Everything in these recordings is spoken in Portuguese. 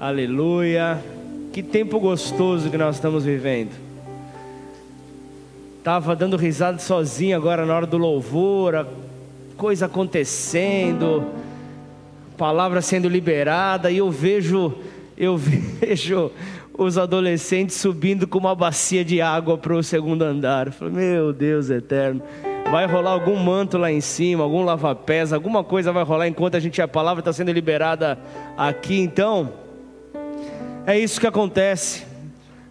Aleluia. Que tempo gostoso que nós estamos vivendo. Tava dando risada sozinho agora na hora do louvor, a coisa acontecendo, palavra sendo liberada e eu vejo eu vejo os adolescentes subindo com uma bacia de água para o segundo andar. Eu meu Deus eterno. Vai rolar algum manto lá em cima, algum lava-pés, alguma coisa vai rolar enquanto a gente a palavra está sendo liberada aqui. Então, é isso que acontece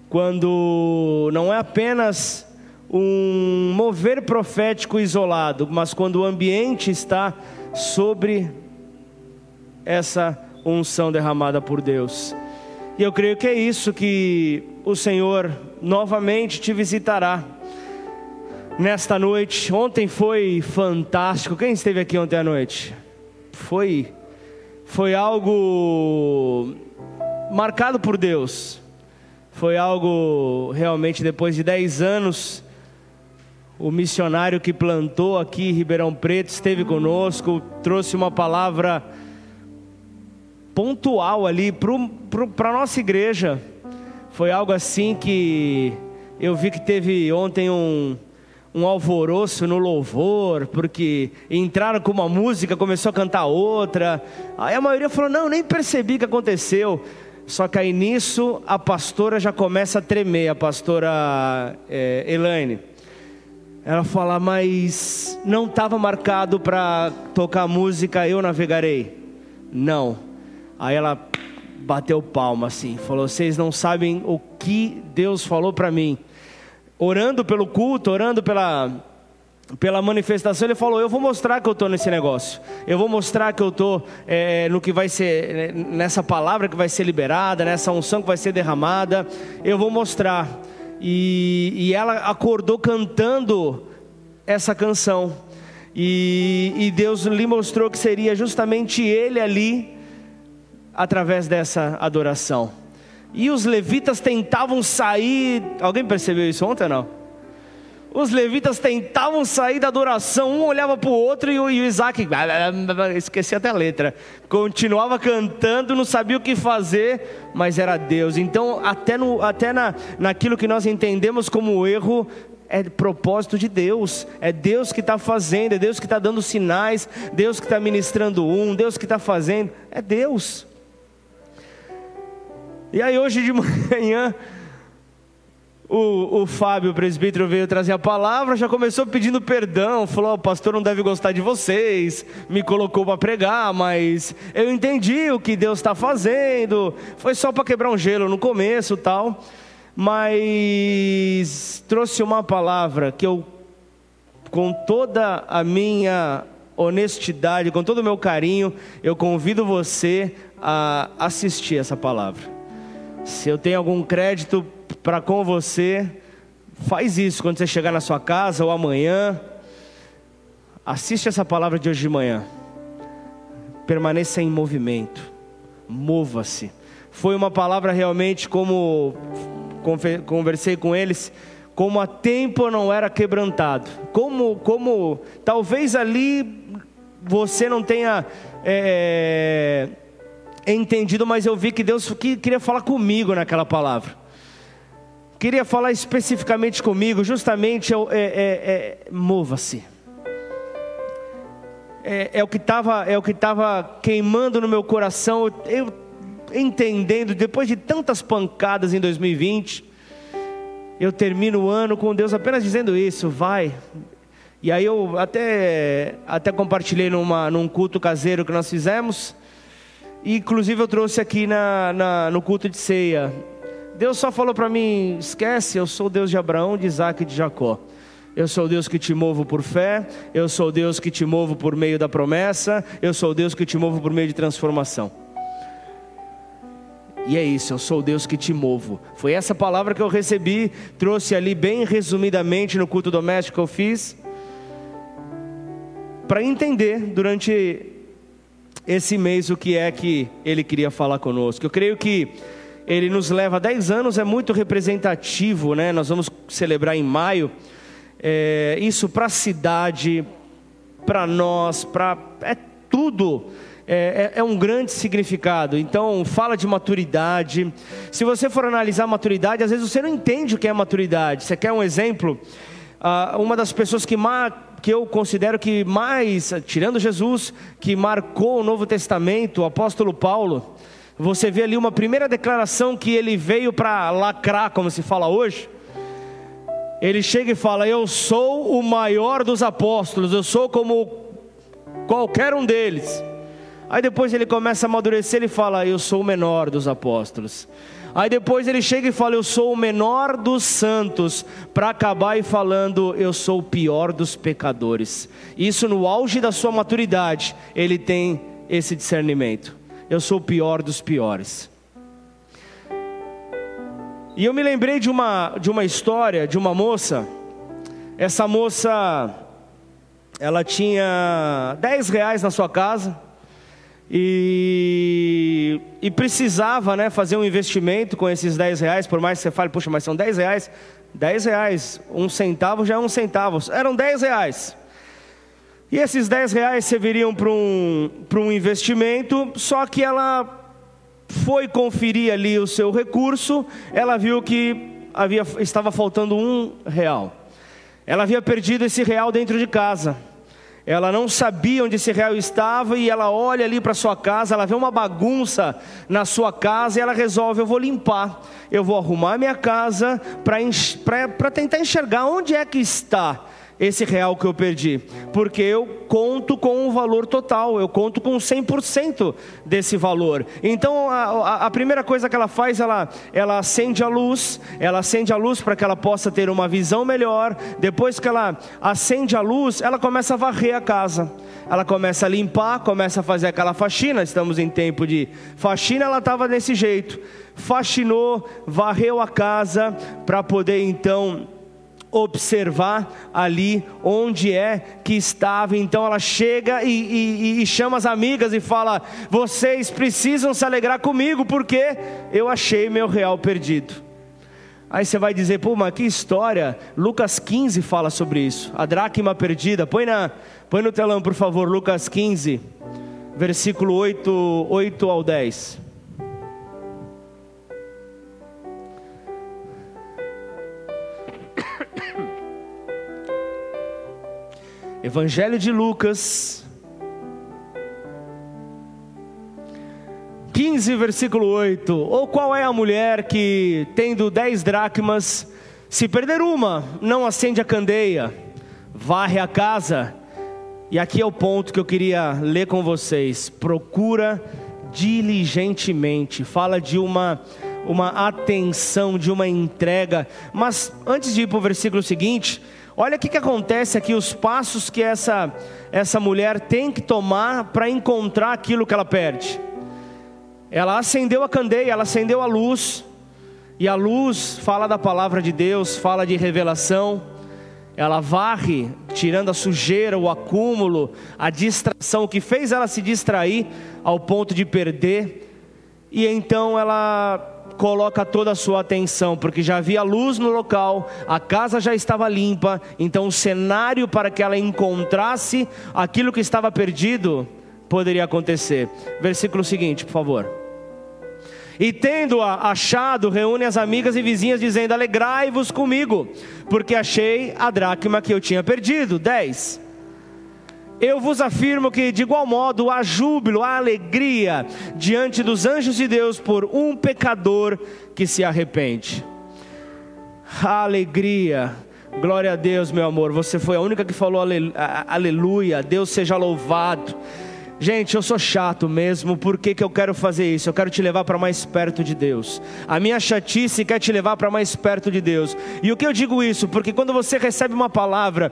quando não é apenas um mover profético isolado, mas quando o ambiente está sobre essa unção derramada por Deus. E eu creio que é isso que o Senhor novamente te visitará nesta noite. Ontem foi fantástico. Quem esteve aqui ontem à noite? Foi foi algo marcado por Deus. Foi algo realmente depois de 10 anos. O missionário que plantou aqui em Ribeirão Preto esteve conosco, trouxe uma palavra pontual ali para a nossa igreja. Foi algo assim que eu vi que teve ontem um, um alvoroço no louvor, porque entraram com uma música, começou a cantar outra. Aí a maioria falou: Não, nem percebi o que aconteceu. Só que aí nisso a pastora já começa a tremer, a pastora é, Elaine. Ela fala, mas não estava marcado para tocar música Eu Navegarei. Não. Aí ela bateu palma assim, falou: Vocês não sabem o que Deus falou para mim. Orando pelo culto, orando pela, pela manifestação, ele falou: Eu vou mostrar que eu estou nesse negócio. Eu vou mostrar que eu estou é, no que vai ser, nessa palavra que vai ser liberada, nessa unção que vai ser derramada. Eu vou mostrar. E, e ela acordou cantando essa canção. E, e Deus lhe mostrou que seria justamente ele ali, através dessa adoração. E os levitas tentavam sair. Alguém percebeu isso ontem ou não? Os levitas tentavam sair da adoração, um olhava para o outro e o, Isaac, esqueci até a letra, continuava cantando, não sabia o que fazer, mas era Deus. Então, até, no, até na, naquilo que nós entendemos como erro, é propósito de Deus, é Deus que está fazendo, é Deus que está dando sinais, Deus que está ministrando um, Deus que está fazendo, é Deus. E aí, hoje de manhã o, o Fábio, o presbítero, veio trazer a palavra, já começou pedindo perdão, falou: o pastor não deve gostar de vocês, me colocou para pregar, mas eu entendi o que Deus está fazendo, foi só para quebrar um gelo no começo tal, mas trouxe uma palavra que eu, com toda a minha honestidade, com todo o meu carinho, eu convido você a assistir essa palavra. Se eu tenho algum crédito para com você. Faz isso quando você chegar na sua casa ou amanhã. Assiste essa palavra de hoje de manhã. Permaneça em movimento. Mova-se. Foi uma palavra realmente como conversei com eles, como há tempo não era quebrantado. Como, como talvez ali você não tenha é, entendido, mas eu vi que Deus queria falar comigo naquela palavra queria falar especificamente comigo, justamente é, é, é, mova-se. É, é, o que estava é o que estava queimando no meu coração. Eu entendendo depois de tantas pancadas em 2020, eu termino o ano com Deus apenas dizendo isso, vai. E aí eu até até compartilhei numa, num culto caseiro que nós fizemos. E inclusive eu trouxe aqui na, na no culto de ceia Deus só falou para mim: esquece, eu sou o Deus de Abraão, de Isaac e de Jacó. Eu sou o Deus que te movo por fé, eu sou o Deus que te movo por meio da promessa, eu sou o Deus que te movo por meio de transformação. E é isso, eu sou o Deus que te movo. Foi essa palavra que eu recebi, trouxe ali bem resumidamente no culto doméstico que eu fiz, para entender durante esse mês o que é que ele queria falar conosco. Eu creio que ele nos leva 10 anos, é muito representativo, né? Nós vamos celebrar em maio. É, isso para a cidade, para nós, para é tudo é, é, é, um grande significado. Então, fala de maturidade. Se você for analisar maturidade, às vezes você não entende o que é maturidade. Você quer um exemplo? Ah, uma das pessoas que, que eu considero que mais, tirando Jesus, que marcou o Novo Testamento, o apóstolo Paulo, você vê ali uma primeira declaração que ele veio para lacrar, como se fala hoje. Ele chega e fala: Eu sou o maior dos apóstolos, eu sou como qualquer um deles. Aí depois ele começa a amadurecer e fala: Eu sou o menor dos apóstolos. Aí depois ele chega e fala: Eu sou o menor dos santos, para acabar e falando: Eu sou o pior dos pecadores. Isso no auge da sua maturidade, ele tem esse discernimento. Eu sou o pior dos piores. E eu me lembrei de uma, de uma história de uma moça. Essa moça, ela tinha 10 reais na sua casa e, e precisava né, fazer um investimento com esses 10 reais, por mais que você fale, puxa, mas são 10 reais. 10 reais, um centavo já é um centavo, eram 10 reais. E esses 10 reais serviriam para um, um investimento, só que ela foi conferir ali o seu recurso, ela viu que havia, estava faltando um real. Ela havia perdido esse real dentro de casa. Ela não sabia onde esse real estava e ela olha ali para sua casa, ela vê uma bagunça na sua casa e ela resolve: eu vou limpar, eu vou arrumar minha casa para tentar enxergar onde é que está esse real que eu perdi, porque eu conto com o valor total, eu conto com 100% desse valor. Então a, a, a, primeira coisa que ela faz, ela, ela acende a luz, ela acende a luz para que ela possa ter uma visão melhor. Depois que ela acende a luz, ela começa a varrer a casa. Ela começa a limpar, começa a fazer aquela faxina. Estamos em tempo de faxina, ela estava desse jeito. Faxinou, varreu a casa para poder então observar ali onde é que estava. Então ela chega e, e, e, chama as amigas e fala: Vocês precisam se alegrar comigo porque eu achei meu real perdido. Aí você vai dizer, pô, mas que história. Lucas 15 fala sobre isso. A dracma perdida. Põe, na, põe no telão, por favor, Lucas 15, versículo 8, 8 ao 10. Evangelho de Lucas, 15, versículo 8. Ou qual é a mulher que, tendo dez dracmas, se perder uma, não acende a candeia, varre a casa? E aqui é o ponto que eu queria ler com vocês. Procura diligentemente. Fala de uma uma atenção, de uma entrega. Mas antes de ir para o versículo seguinte, Olha o que, que acontece aqui, os passos que essa, essa mulher tem que tomar para encontrar aquilo que ela perde. Ela acendeu a candeia, ela acendeu a luz, e a luz fala da palavra de Deus, fala de revelação. Ela varre, tirando a sujeira, o acúmulo, a distração, que fez ela se distrair ao ponto de perder. E então ela coloca toda a sua atenção, porque já havia luz no local, a casa já estava limpa, então o cenário para que ela encontrasse aquilo que estava perdido poderia acontecer. Versículo seguinte, por favor. E tendo-a achado, reúne as amigas e vizinhas, dizendo: Alegrai-vos comigo, porque achei a dracma que eu tinha perdido. 10. Eu vos afirmo que, de igual modo, há júbilo, há alegria diante dos anjos de Deus por um pecador que se arrepende. Alegria, glória a Deus, meu amor. Você foi a única que falou aleluia, Deus seja louvado. Gente, eu sou chato mesmo, por que, que eu quero fazer isso? Eu quero te levar para mais perto de Deus. A minha chatice quer te levar para mais perto de Deus. E o que eu digo isso? Porque quando você recebe uma palavra,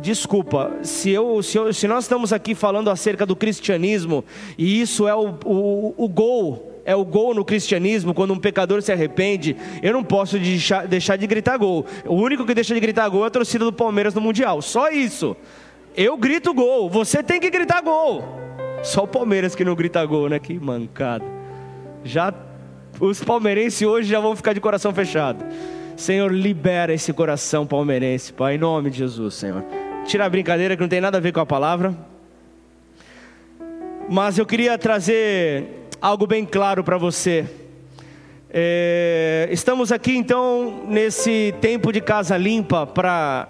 desculpa, se, eu, se, eu, se nós estamos aqui falando acerca do cristianismo, e isso é o, o, o gol é o gol no cristianismo, quando um pecador se arrepende, eu não posso deixar, deixar, de gritar gol. O único que deixa de gritar gol é a torcida do Palmeiras no Mundial. Só isso. Eu grito gol, você tem que gritar gol. Só o Palmeiras que não grita gol, né? Que mancada. Já os palmeirenses hoje já vão ficar de coração fechado. Senhor, libera esse coração palmeirense, Pai, em nome de Jesus, Senhor. Tira a brincadeira que não tem nada a ver com a palavra. Mas eu queria trazer algo bem claro para você. É, estamos aqui então nesse tempo de casa limpa para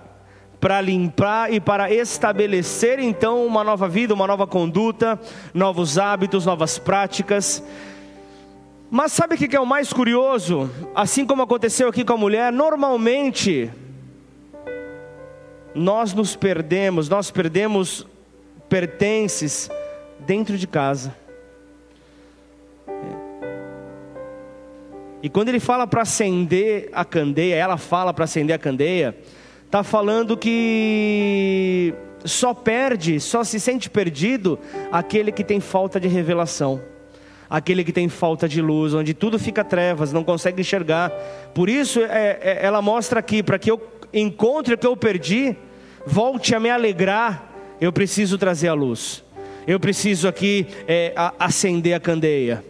para limpar e para estabelecer então uma nova vida, uma nova conduta, novos hábitos, novas práticas. Mas sabe o que é o mais curioso? Assim como aconteceu aqui com a mulher, normalmente nós nos perdemos, nós perdemos pertences dentro de casa. E quando ele fala para acender a candeia, ela fala para acender a candeia, está falando que só perde, só se sente perdido aquele que tem falta de revelação, aquele que tem falta de luz, onde tudo fica trevas, não consegue enxergar. Por isso é, é, ela mostra aqui, para que eu encontre o que eu perdi, volte a me alegrar, eu preciso trazer a luz. Eu preciso aqui é, acender a candeia.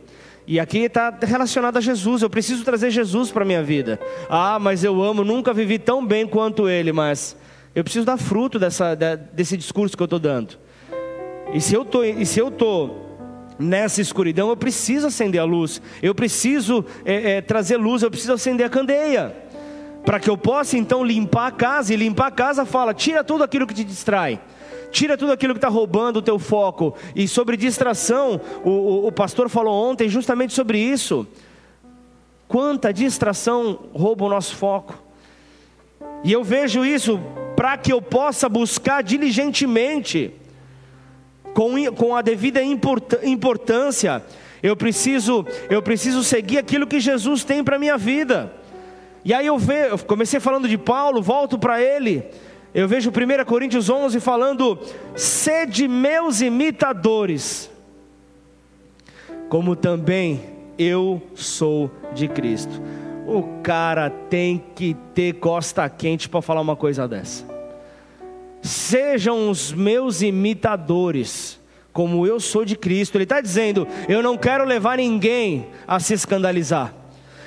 E aqui está relacionado a Jesus. Eu preciso trazer Jesus para a minha vida. Ah, mas eu amo, nunca vivi tão bem quanto Ele, mas eu preciso dar fruto dessa, desse discurso que eu estou dando. E se eu e tô nessa escuridão, eu preciso acender a luz. Eu preciso é, é, trazer luz. Eu preciso acender a candeia para que eu possa então limpar a casa. E limpar a casa fala: tira tudo aquilo que te distrai. Tira tudo aquilo que está roubando o teu foco. E sobre distração, o, o, o pastor falou ontem justamente sobre isso. Quanta distração rouba o nosso foco. E eu vejo isso para que eu possa buscar diligentemente, com, com a devida importância, eu preciso, eu preciso seguir aquilo que Jesus tem para a minha vida. E aí eu, ve, eu comecei falando de Paulo, volto para ele. Eu vejo 1 Coríntios 11 falando: sede meus imitadores, como também eu sou de Cristo. O cara tem que ter costa quente para falar uma coisa dessa. Sejam os meus imitadores, como eu sou de Cristo. Ele está dizendo: eu não quero levar ninguém a se escandalizar.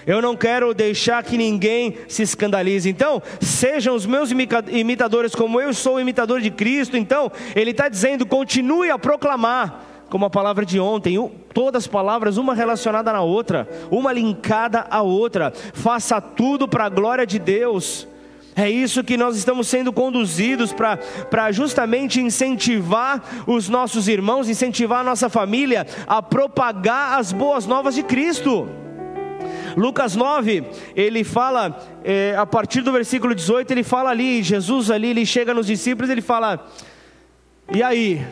Eu não quero deixar que ninguém se escandalize. Então, sejam os meus imitadores, como eu sou imitador de Cristo. Então, ele está dizendo: continue a proclamar como a palavra de ontem, todas as palavras, uma relacionada na outra, uma linkada à outra. Faça tudo para a glória de Deus. É isso que nós estamos sendo conduzidos para justamente incentivar os nossos irmãos, incentivar a nossa família a propagar as boas novas de Cristo. Lucas 9, ele fala, é, a partir do versículo 18, ele fala ali, Jesus ali, ele chega nos discípulos, ele fala, e aí,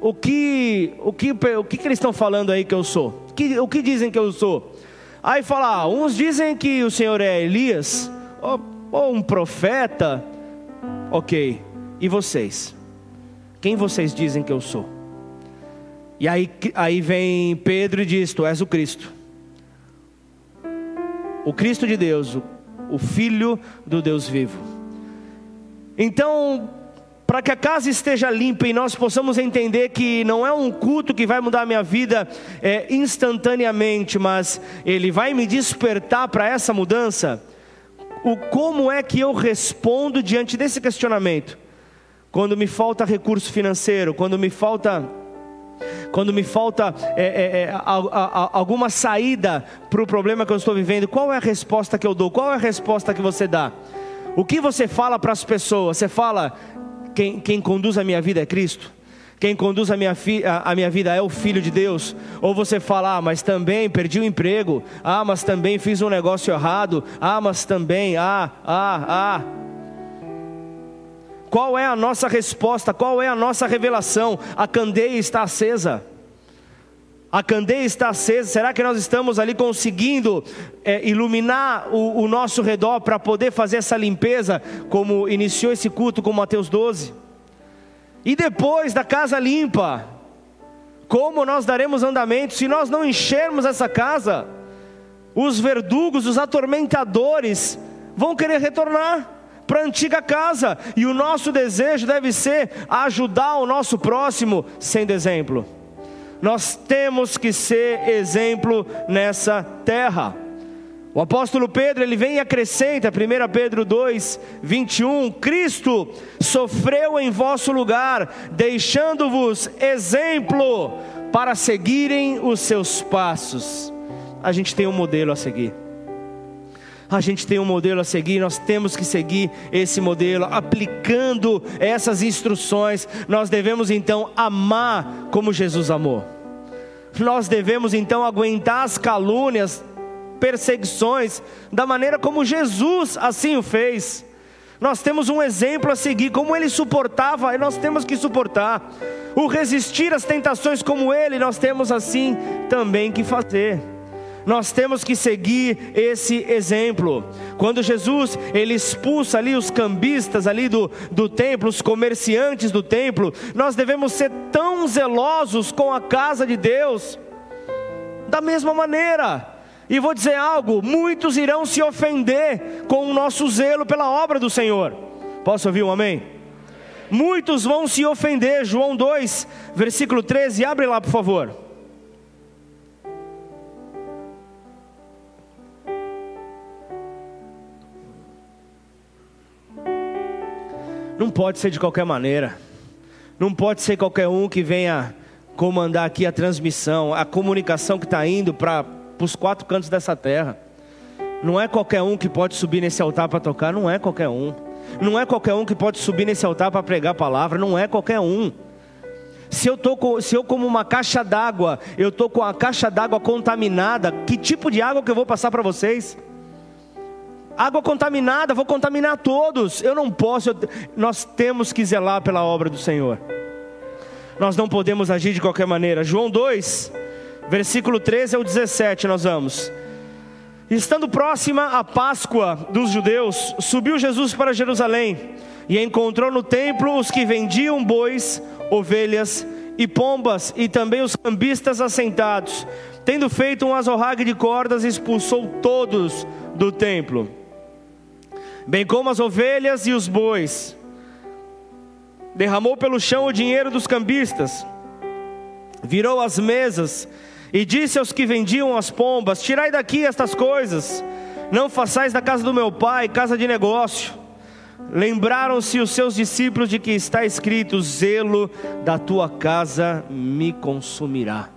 o que, o que, o que, que eles estão falando aí que eu sou? Que, o que dizem que eu sou? Aí fala, ah, uns dizem que o Senhor é Elias, ou, ou um profeta, ok, e vocês? Quem vocês dizem que eu sou? E aí, aí vem Pedro e diz: Tu és o Cristo o Cristo de Deus, o, Filho do Deus vivo. Então, para que a casa esteja limpa e nós possamos entender que não é um culto que vai mudar a minha vida é, instantaneamente, mas ele vai me despertar para essa mudança. O como é que eu respondo diante desse questionamento? Quando me falta recurso financeiro, quando me falta quando me falta é, é, é, alguma saída para o problema que eu estou vivendo, qual é a resposta que eu dou? Qual é a resposta que você dá? O que você fala para as pessoas? Você fala, quem, quem conduz a minha vida é Cristo? Quem conduz a minha, fi, a, a, minha vida é o Filho de Deus. Ou você fala, ah, mas também perdi o emprego. Ah, mas também fiz um negócio errado. Ah, mas também, ah, ah, ah. Qual é a nossa resposta? Qual é a nossa revelação? A candeia está acesa. A candeia está acesa. Será que nós estamos ali conseguindo é, iluminar o, o nosso redor para poder fazer essa limpeza, como iniciou esse culto com Mateus 12? E depois da casa limpa, como nós daremos andamento se nós não enchermos essa casa? Os verdugos, os atormentadores vão querer retornar para a antiga casa, e o nosso desejo deve ser ajudar o nosso próximo sendo exemplo. Nós temos que ser exemplo nessa terra. O apóstolo Pedro, ele vem e acrescenta, 1 Pedro 2, 21, Cristo sofreu em vosso lugar, deixando-vos exemplo para seguirem os seus passos. A gente tem um modelo a seguir. A gente tem um modelo a seguir, nós temos que seguir esse modelo, aplicando essas instruções. Nós devemos então amar como Jesus amou. Nós devemos então aguentar as calúnias, perseguições, da maneira como Jesus assim o fez. Nós temos um exemplo a seguir, como ele suportava, e nós temos que suportar. O resistir às tentações como ele, nós temos assim também que fazer. Nós temos que seguir esse exemplo. Quando Jesus ele expulsa ali os cambistas ali do, do templo, os comerciantes do templo, nós devemos ser tão zelosos com a casa de Deus. Da mesma maneira, e vou dizer algo: muitos irão se ofender com o nosso zelo pela obra do Senhor. Posso ouvir um amém? Muitos vão se ofender. João 2, versículo 13, abre lá por favor. Não pode ser de qualquer maneira. Não pode ser qualquer um que venha comandar aqui a transmissão, a comunicação que está indo para os quatro cantos dessa terra. Não é qualquer um que pode subir nesse altar para tocar, não é qualquer um. Não é qualquer um que pode subir nesse altar para pregar a palavra, não é qualquer um. Se eu, tô com, se eu como uma caixa d'água, eu estou com a caixa d'água contaminada, que tipo de água que eu vou passar para vocês? Água contaminada, vou contaminar todos. Eu não posso, eu, nós temos que zelar pela obra do Senhor. Nós não podemos agir de qualquer maneira. João 2, versículo 13 ao 17, nós vamos. Estando próxima a Páscoa dos judeus, subiu Jesus para Jerusalém e encontrou no templo os que vendiam bois, ovelhas e pombas e também os cambistas assentados. Tendo feito um azorrague de cordas, expulsou todos do templo, bem como as ovelhas e os bois. Derramou pelo chão o dinheiro dos cambistas, virou as mesas e disse aos que vendiam as pombas: Tirai daqui estas coisas, não façais da casa do meu pai casa de negócio. Lembraram-se os seus discípulos de que está escrito: Zelo da tua casa me consumirá.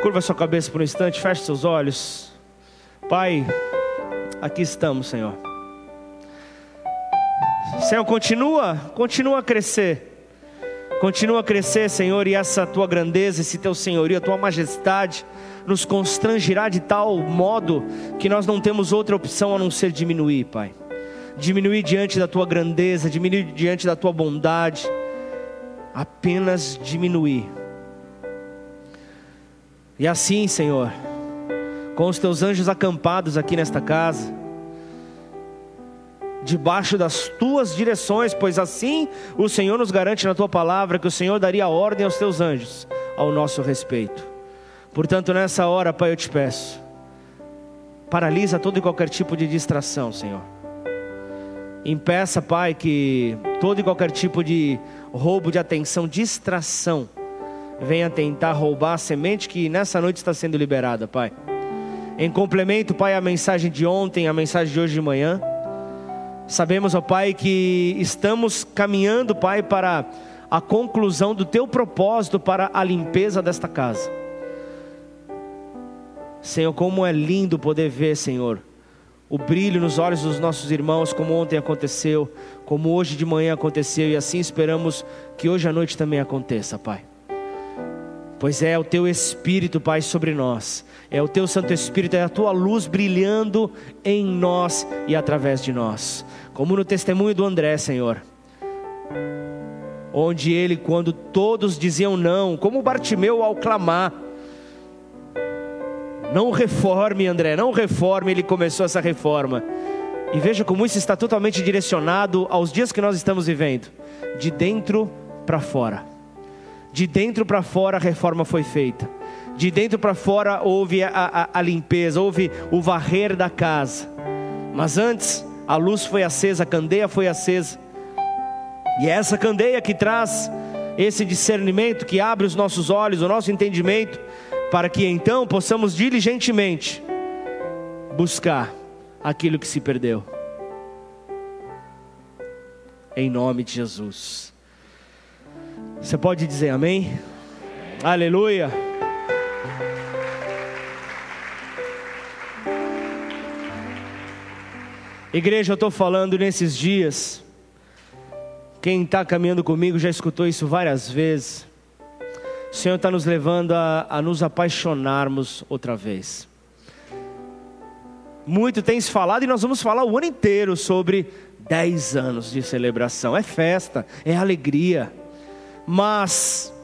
Curva sua cabeça por um instante, feche seus olhos. Pai, aqui estamos, Senhor. Senhor, continua, continua a crescer Continua a crescer, Senhor, e essa tua grandeza, esse teu senhorio, a tua majestade nos constrangirá de tal modo que nós não temos outra opção a não ser diminuir, Pai. Diminuir diante da tua grandeza, diminuir diante da tua bondade. Apenas diminuir. E assim, Senhor, com os teus anjos acampados aqui nesta casa, debaixo das tuas direções, pois assim o Senhor nos garante na tua palavra que o Senhor daria ordem aos teus anjos ao nosso respeito. Portanto, nessa hora, Pai, eu te peço, paralisa todo e qualquer tipo de distração, Senhor. Impeça, Pai, que todo e qualquer tipo de roubo de atenção, distração, venha tentar roubar a semente que nessa noite está sendo liberada, Pai. Em complemento, Pai, a mensagem de ontem, a mensagem de hoje de manhã. Sabemos, ó Pai, que estamos caminhando, Pai, para a conclusão do teu propósito para a limpeza desta casa. Senhor, como é lindo poder ver, Senhor, o brilho nos olhos dos nossos irmãos, como ontem aconteceu, como hoje de manhã aconteceu, e assim esperamos que hoje à noite também aconteça, Pai. Pois é o teu Espírito, Pai, sobre nós, é o teu Santo Espírito, é a tua luz brilhando em nós e através de nós como no testemunho do André, Senhor, onde ele, quando todos diziam não, como Bartimeu ao clamar, não reforme, André, não reforme, ele começou essa reforma. E veja como isso está totalmente direcionado aos dias que nós estamos vivendo, de dentro para fora. De dentro para fora a reforma foi feita. De dentro para fora houve a, a, a limpeza, houve o varrer da casa. Mas antes, a luz foi acesa, a candeia foi acesa. E é essa candeia que traz esse discernimento, que abre os nossos olhos, o nosso entendimento, para que então possamos diligentemente buscar aquilo que se perdeu. Em nome de Jesus. Você pode dizer amém? Aleluia. Igreja, eu estou falando nesses dias. Quem está caminhando comigo já escutou isso várias vezes. O Senhor está nos levando a, a, nos apaixonarmos outra vez. Muito tem se falado e nós vamos falar o ano inteiro sobre 10 anos de celebração. É festa, é alegria. Mas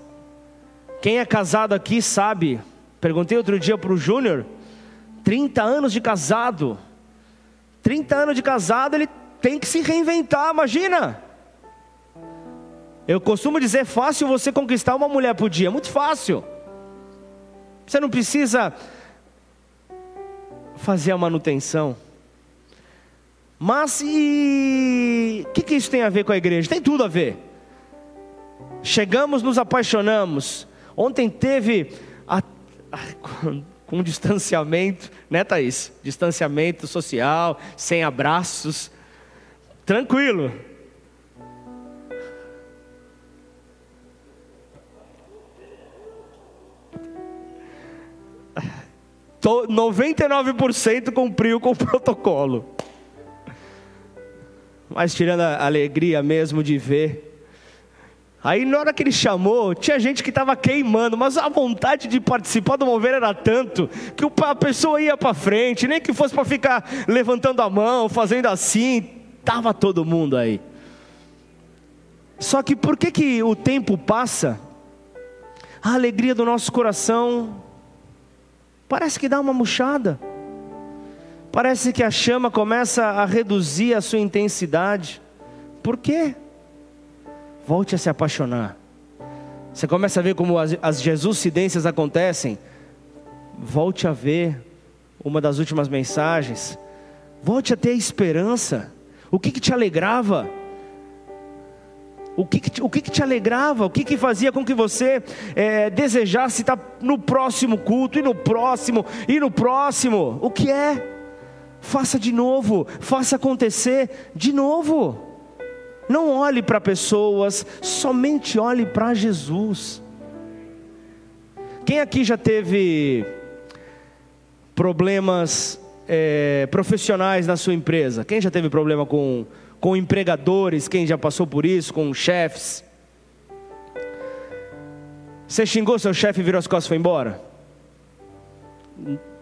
quem é casado aqui sabe, perguntei outro dia para o Júnior, 30 anos de casado. 30 anos de casado, ele tem que se reinventar, imagina. Eu costumo dizer, fácil você conquistar uma mulher por dia, muito fácil. Você não precisa fazer a manutenção. Mas e o que, que isso tem a ver com a igreja? Tem tudo a ver. Chegamos, nos apaixonamos. Ontem teve a, com distanciamento, né, Thaís? Distanciamento social, sem abraços. Tranquilo. 99% cumpriu com o protocolo. Mas tirando a alegria mesmo de ver. Aí na hora que ele chamou, tinha gente que estava queimando, mas a vontade de participar do mover era tanto que a pessoa ia para frente, nem que fosse para ficar levantando a mão, fazendo assim, tava todo mundo aí. Só que por que que o tempo passa? A alegria do nosso coração parece que dá uma murchada. Parece que a chama começa a reduzir a sua intensidade. Por quê? Volte a se apaixonar. Você começa a ver como as, as Jesuscidências acontecem. Volte a ver uma das últimas mensagens. Volte a ter esperança. O que, que te alegrava? O que, que, o que, que te alegrava? O que, que fazia com que você é, desejasse estar no próximo culto, e no próximo, e no próximo? O que é? Faça de novo, faça acontecer de novo. Não olhe para pessoas, somente olhe para Jesus. Quem aqui já teve problemas é, profissionais na sua empresa? Quem já teve problema com com empregadores, quem já passou por isso, com chefes. Você xingou seu chefe virou as costas e foi embora?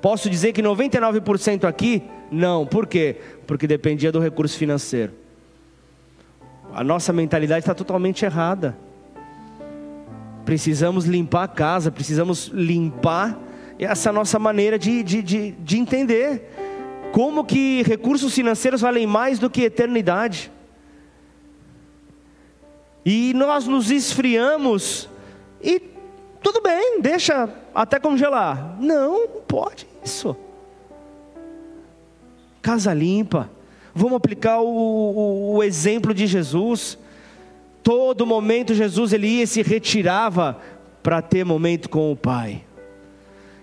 Posso dizer que 99% aqui, não. Por quê? Porque dependia do recurso financeiro. A nossa mentalidade está totalmente errada. Precisamos limpar a casa, precisamos limpar essa nossa maneira de, de, de, de entender como que recursos financeiros valem mais do que eternidade. E nós nos esfriamos e tudo bem, deixa até congelar. Não, não pode isso. Casa limpa. Vamos aplicar o, o, o exemplo de Jesus. Todo momento Jesus ele ia e se retirava para ter momento com o Pai.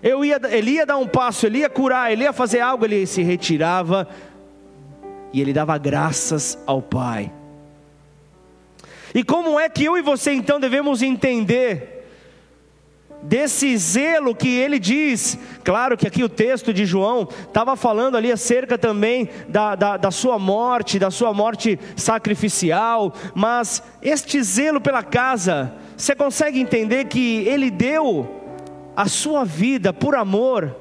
Eu ia, ele ia dar um passo, ele ia curar, ele ia fazer algo, ele se retirava e ele dava graças ao Pai. E como é que eu e você então devemos entender desse zelo que ele diz? Claro que aqui o texto de João estava falando ali acerca também da, da, da sua morte, da sua morte sacrificial, mas este zelo pela casa, você consegue entender que ele deu a sua vida por amor,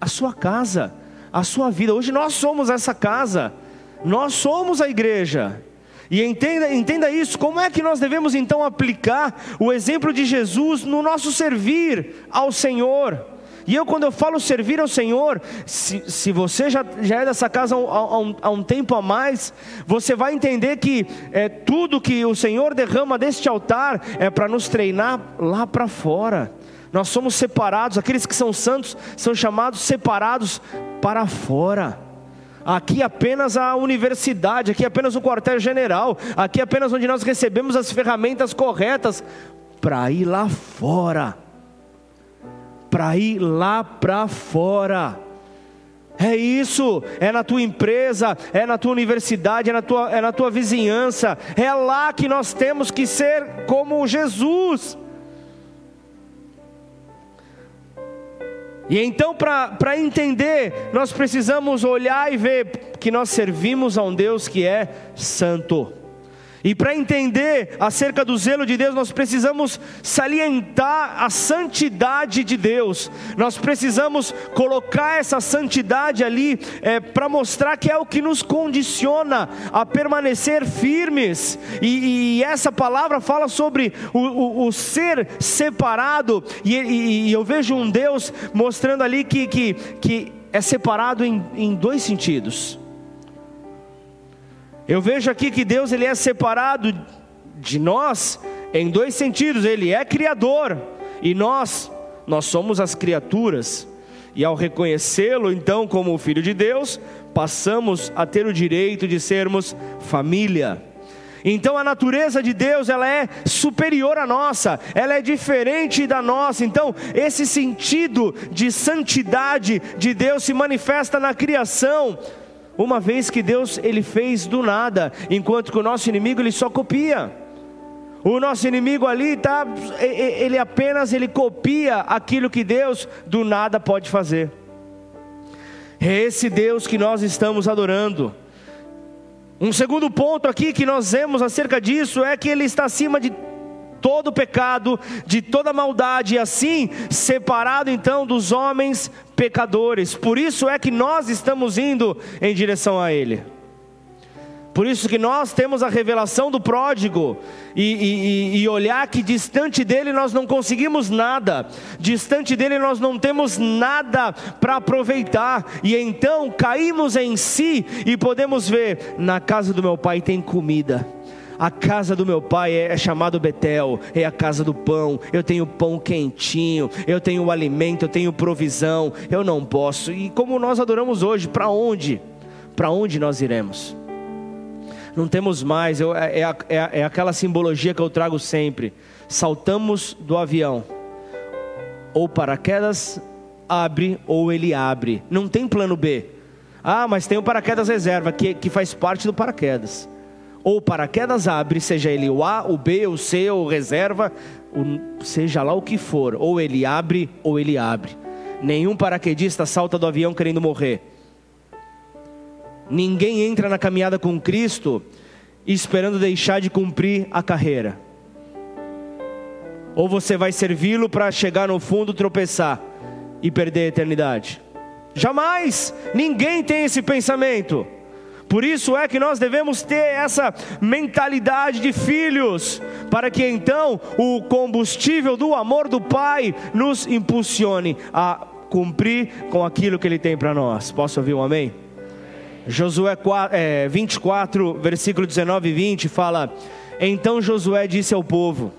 a sua casa, a sua vida. Hoje nós somos essa casa, nós somos a igreja. E entenda, entenda isso, como é que nós devemos então aplicar o exemplo de Jesus no nosso servir ao Senhor? E eu, quando eu falo servir ao Senhor, se, se você já, já é dessa casa há um, há um, tempo a mais, você vai entender que é, tudo que o Senhor derrama deste altar é para nos treinar lá para fora. Nós somos separados, aqueles que são santos são chamados separados para fora. Aqui apenas a universidade, aqui apenas o quartel-general, aqui apenas onde nós recebemos as ferramentas corretas para ir lá fora. Para ir lá para fora. É isso, é na tua empresa, é na tua universidade, é na tua, é na tua vizinhança, é lá que nós temos que ser como Jesus. E então, para entender, nós precisamos olhar e ver que nós servimos a um Deus que é santo. E para entender acerca do zelo de Deus, nós precisamos salientar a santidade de Deus. Nós precisamos colocar essa santidade ali é, para mostrar que é o que nos condiciona a permanecer firmes. E, e essa palavra fala sobre o, o, o ser separado. E, e, e, eu vejo um Deus mostrando ali que, que, que é separado em, em dois sentidos. Eu vejo aqui que Deus ele é separado de nós em dois sentidos. Ele é criador e nós nós somos as criaturas. E ao reconhecê-lo então como o filho de Deus, passamos a ter o direito de sermos família. Então a natureza de Deus, ela é superior à nossa, ela é diferente da nossa. Então, esse sentido de santidade de Deus se manifesta na criação uma vez que Deus ele fez do nada, enquanto que o nosso inimigo ele só copia. O nosso inimigo ali tá, ele apenas ele copia aquilo que Deus do nada pode fazer. É esse Deus que nós estamos adorando. Um segundo ponto aqui que nós vemos acerca disso é que ele está acima de todo pecado, de toda maldade, e assim separado então dos homens pecadores. Por isso é que nós estamos indo em direção a Ele. Por isso que nós temos a revelação do pródigo e, e, e, olhar que distante dele nós não conseguimos nada, distante dele nós não temos nada para aproveitar, e então caímos em si e podemos ver: na casa do meu pai tem comida a casa do meu pai é, é chamado Betel, é a casa do pão. Eu tenho pão quentinho, eu tenho alimento, eu tenho provisão. Eu não posso. E como nós adoramos hoje, para onde? Para onde nós iremos? Não temos mais, eu, é, é, é, é aquela simbologia que eu trago sempre. Saltamos do avião, ou paraquedas abre, ou ele abre. Não tem plano B. Ah, mas tem o paraquedas reserva, que, que faz parte do paraquedas ou paraquedas abre, seja ele o A, o B, o C, ou reserva, seja lá o que for, ou ele abre ou ele abre. Nenhum paraquedista salta do avião querendo morrer. Ninguém entra na caminhada com Cristo esperando deixar de cumprir a carreira. Ou você vai servi-lo para chegar no fundo, tropeçar e perder a eternidade. Jamais! Ninguém tem esse pensamento. Por isso é que nós devemos ter essa mentalidade de filhos, para que então o combustível do amor do Pai nos impulsione a cumprir com aquilo que Ele tem para nós. Posso ouvir um amém? Josué 24, versículo 19 e 20 fala: Então Josué disse ao povo: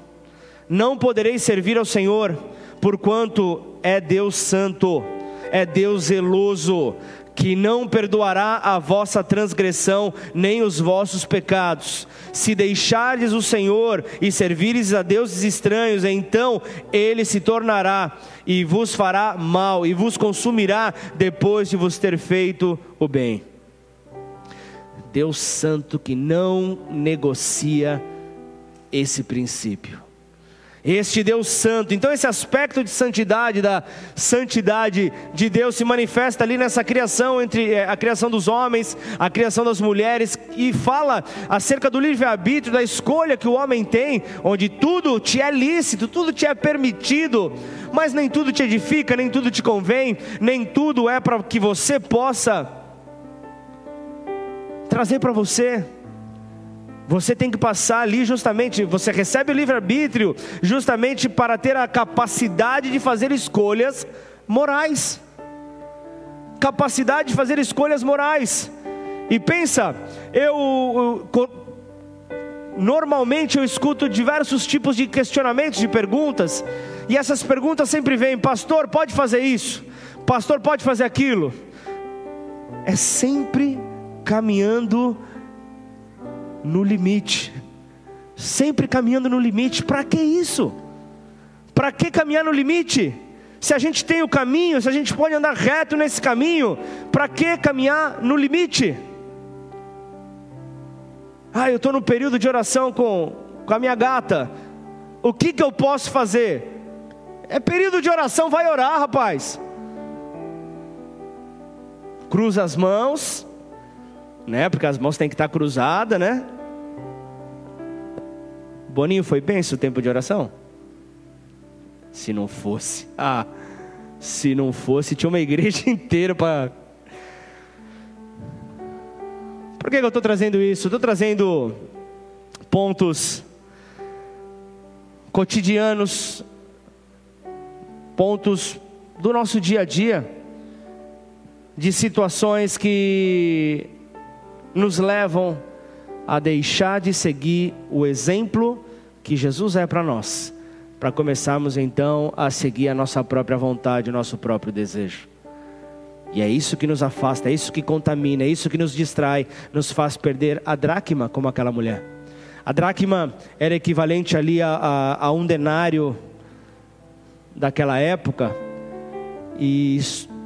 Não podereis servir ao Senhor, porquanto é Deus santo, é Deus zeloso, que não perdoará a vossa transgressão nem os vossos pecados. Se deixardes o Senhor e servires a deuses estranhos, então ele se tornará e vos fará mal e vos consumirá depois de vos ter feito o bem. Deus Santo que não negocia esse princípio este Deus santo. Então esse aspecto de santidade, da santidade de Deus se manifesta ali nessa criação entre é, a criação dos homens, a criação das mulheres e fala acerca do livre-arbítrio, da escolha que o homem tem, onde tudo te é lícito, tudo te é permitido, mas nem tudo te edifica, nem tudo te convém, nem tudo é para que você possa trazer para você. Você tem que passar ali justamente, você recebe o livre-arbítrio justamente para ter a capacidade de fazer escolhas morais. Capacidade de fazer escolhas morais. E pensa, eu, eu normalmente eu escuto diversos tipos de questionamentos, de perguntas, e essas perguntas sempre vêm: pastor, pode fazer isso? Pastor, pode fazer aquilo? É sempre caminhando no limite, sempre caminhando no limite. Para que isso? Para que caminhar no limite? Se a gente tem o caminho, se a gente pode andar reto nesse caminho, para que caminhar no limite? Ah, eu estou no período de oração com, com a minha gata. O que, que eu posso fazer? É período de oração, vai orar, rapaz. cruza as mãos, né? Porque as mãos têm que estar cruzadas, né? Boninho foi esse o tempo de oração? Se não fosse, ah, se não fosse, tinha uma igreja inteira para. Por que eu estou trazendo isso? Estou trazendo pontos cotidianos, pontos do nosso dia a dia, de situações que nos levam a deixar de seguir o exemplo que Jesus é para nós, para começarmos então a seguir a nossa própria vontade, o nosso próprio desejo. E é isso que nos afasta, é isso que contamina, é isso que nos distrai, nos faz perder a dracma como aquela mulher. A dracma era equivalente ali a, a, a um denário daquela época, e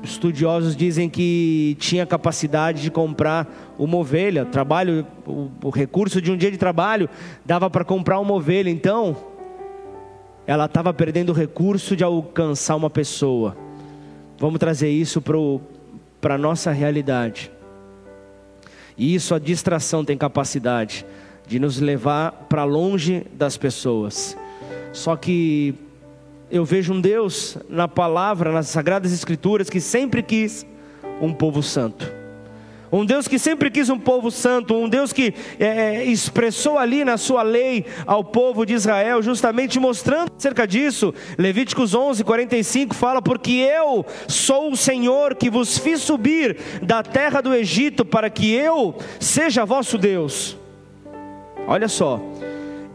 estudiosos dizem que tinha capacidade de comprar uma ovelha. Trabalho, o, o recurso de um dia de trabalho dava para comprar uma ovelha. Então, ela estava perdendo o recurso de alcançar uma pessoa. Vamos trazer isso para a nossa realidade. E isso a distração tem capacidade de nos levar para longe das pessoas. Só que eu vejo um Deus na palavra, nas sagradas escrituras, que sempre quis um povo santo. Um Deus que sempre quis um povo santo, um Deus que é, é expressou ali na sua lei ao povo de Israel, justamente mostrando acerca disso. Levíticos 11, 45 fala: Porque eu sou o Senhor que vos fiz subir da terra do Egito, para que eu seja vosso Deus. Olha só,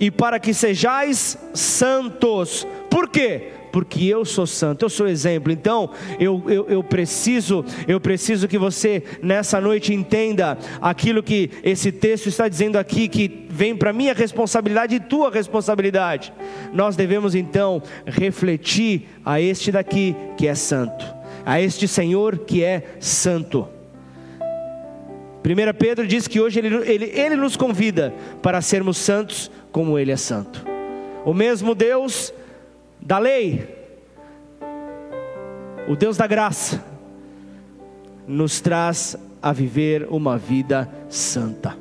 e para que sejais santos. Por quê? Porque eu sou santo, eu sou exemplo. Então, eu, eu, eu preciso, eu preciso que você nessa noite entenda aquilo que esse texto está dizendo aqui, que vem para minha responsabilidade e tua responsabilidade. Nós devemos então refletir a este daqui que é santo, a este Senhor que é santo. 1 Pedro diz que hoje ele, ele, ele nos convida para sermos santos como Ele é santo. O mesmo Deus da lei, o Deus da graça, nos traz a viver uma vida santa.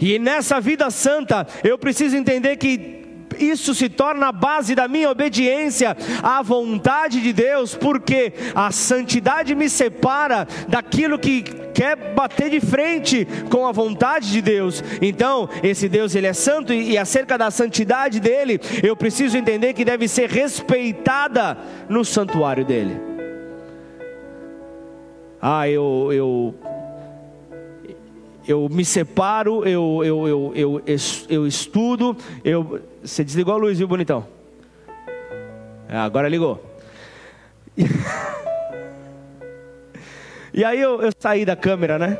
E nessa vida santa, eu preciso entender que isso se torna a base da minha obediência à vontade de Deus, porque a santidade me separa daquilo que quer bater de frente com a vontade de Deus. Então, esse Deus ele é santo e, acerca da santidade dele, eu preciso entender que deve ser respeitada no santuário dele. Ah, eu, eu eu me separo, eu, eu, eu, eu estudo, eu... Você desligou a luz, viu, bonitão? É, agora ligou. e aí eu, eu saí da câmera, né?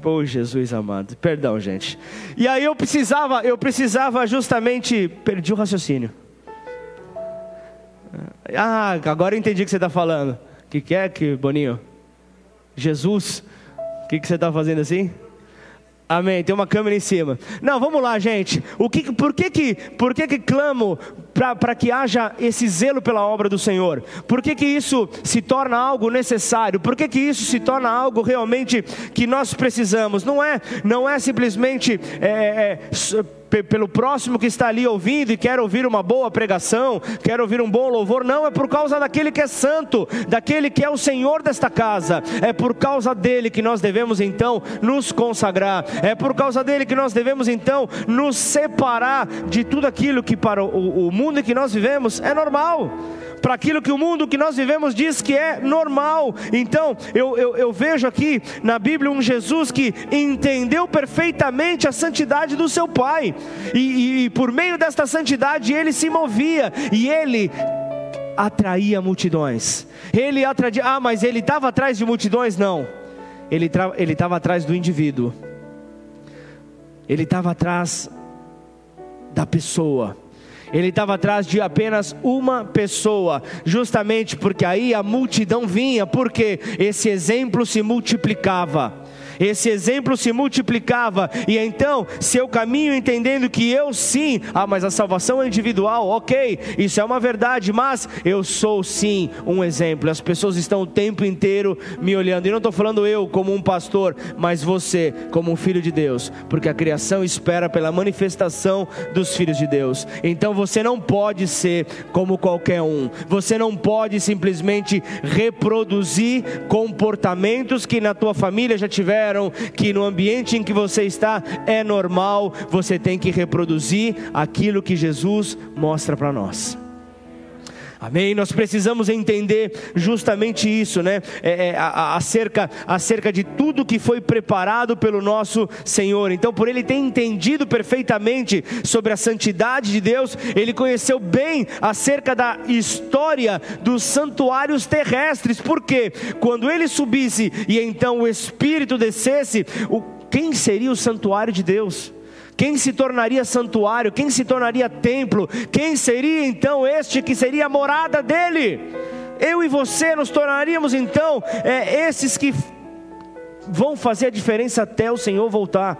Pô, Jesus amado, perdão, gente. E aí eu precisava, eu precisava justamente, perdi o raciocínio. Ah, agora eu entendi o que você está falando. O que, que é que, Boninho? Jesus, o que, que você está fazendo assim? Amém. Tem uma câmera em cima. Não, vamos lá, gente. O que, por que que, por que que clamo para que haja esse zelo pela obra do Senhor? Por que que isso se torna algo necessário? Por que que isso se torna algo realmente que nós precisamos? Não é, não é simplesmente é, é, pelo próximo que está ali ouvindo e quer ouvir uma boa pregação, quer ouvir um bom louvor, não, é por causa daquele que é santo, daquele que é o Senhor desta casa, é por causa dele que nós devemos então nos consagrar, é por causa dele que nós devemos então nos separar de tudo aquilo que para o, o mundo em que nós vivemos é normal para aquilo que o mundo que nós vivemos diz que é normal. Então, eu, eu, eu vejo aqui na Bíblia um Jesus que entendeu perfeitamente a santidade do seu Pai, e, e, e por meio desta santidade ele se movia, e ele atraía multidões. Ele atraía, ah, mas ele estava atrás de multidões? Não, ele estava atrás do indivíduo, ele estava atrás da pessoa ele estava atrás de apenas uma pessoa, justamente porque aí a multidão vinha, porque esse exemplo se multiplicava. Esse exemplo se multiplicava, e então, se eu caminho entendendo que eu sim, ah, mas a salvação é individual, ok, isso é uma verdade, mas eu sou sim um exemplo. As pessoas estão o tempo inteiro me olhando, e não estou falando eu como um pastor, mas você como um filho de Deus, porque a criação espera pela manifestação dos filhos de Deus. Então você não pode ser como qualquer um, você não pode simplesmente reproduzir comportamentos que na tua família já tiveram, que no ambiente em que você está é normal, você tem que reproduzir aquilo que Jesus mostra para nós. Amém? Nós precisamos entender justamente isso, né? É, é, acerca, acerca de tudo que foi preparado pelo nosso Senhor. Então, por ele ter entendido perfeitamente sobre a santidade de Deus, ele conheceu bem acerca da história dos santuários terrestres. Porque quando ele subisse e então o Espírito descesse, o, quem seria o santuário de Deus? Quem se tornaria santuário? Quem se tornaria templo? Quem seria então este que seria a morada dele? Eu e você nos tornaríamos então é, esses que vão fazer a diferença até o Senhor voltar.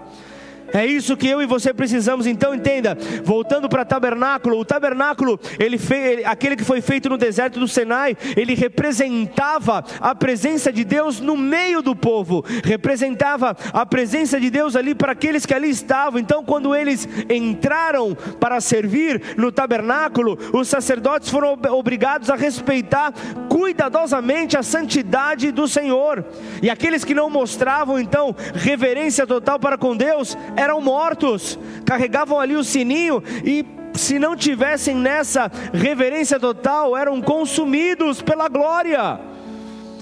É isso que eu e você precisamos. Então entenda, voltando para tabernáculo, o tabernáculo, ele fez, aquele que foi feito no deserto do Sinai, ele representava a presença de Deus no meio do povo, representava a presença de Deus ali para aqueles que ali estavam. Então, quando eles entraram para servir no tabernáculo, os sacerdotes foram obrigados a respeitar cuidadosamente a santidade do Senhor. E aqueles que não mostravam então reverência total para com Deus, eram mortos, carregavam ali o sininho e se não tivessem nessa reverência total, eram consumidos pela glória.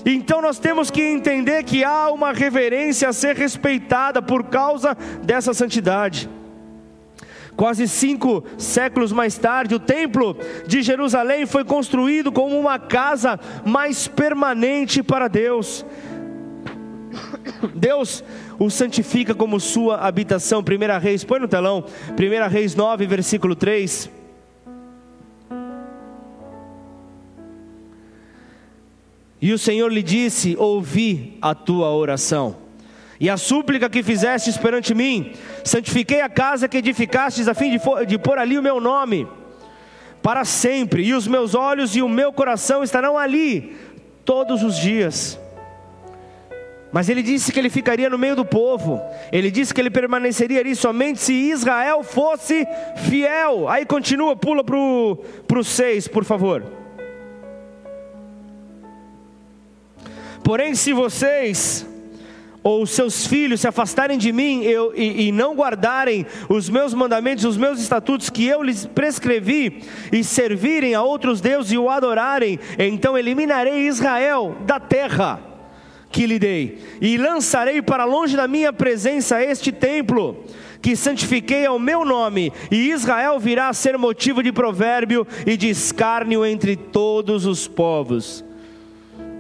Então nós temos que entender que há uma reverência a ser respeitada por causa dessa santidade. Quase cinco séculos mais tarde, o templo de Jerusalém foi construído como uma casa mais permanente para Deus. Deus o santifica como sua habitação. 1 Reis, põe no telão. 1 Reis 9, versículo 3. E o Senhor lhe disse: Ouvi a tua oração. E a súplica que fizestes perante mim, santifiquei a casa que edificastes, a fim de, de pôr ali o meu nome, para sempre, e os meus olhos e o meu coração estarão ali todos os dias. Mas ele disse que ele ficaria no meio do povo. Ele disse que ele permaneceria ali somente se Israel fosse fiel. Aí continua, pula para o 6, por favor. Porém, se vocês ou seus filhos se afastarem de mim eu, e, e, não guardarem os meus mandamentos, os meus estatutos que eu lhes prescrevi, e servirem a outros deuses e o adorarem, então eliminarei Israel da terra que lhe dei, e lançarei para longe da minha presença este templo, que santifiquei ao meu nome, e Israel virá a ser motivo de provérbio e de escárnio entre todos os povos.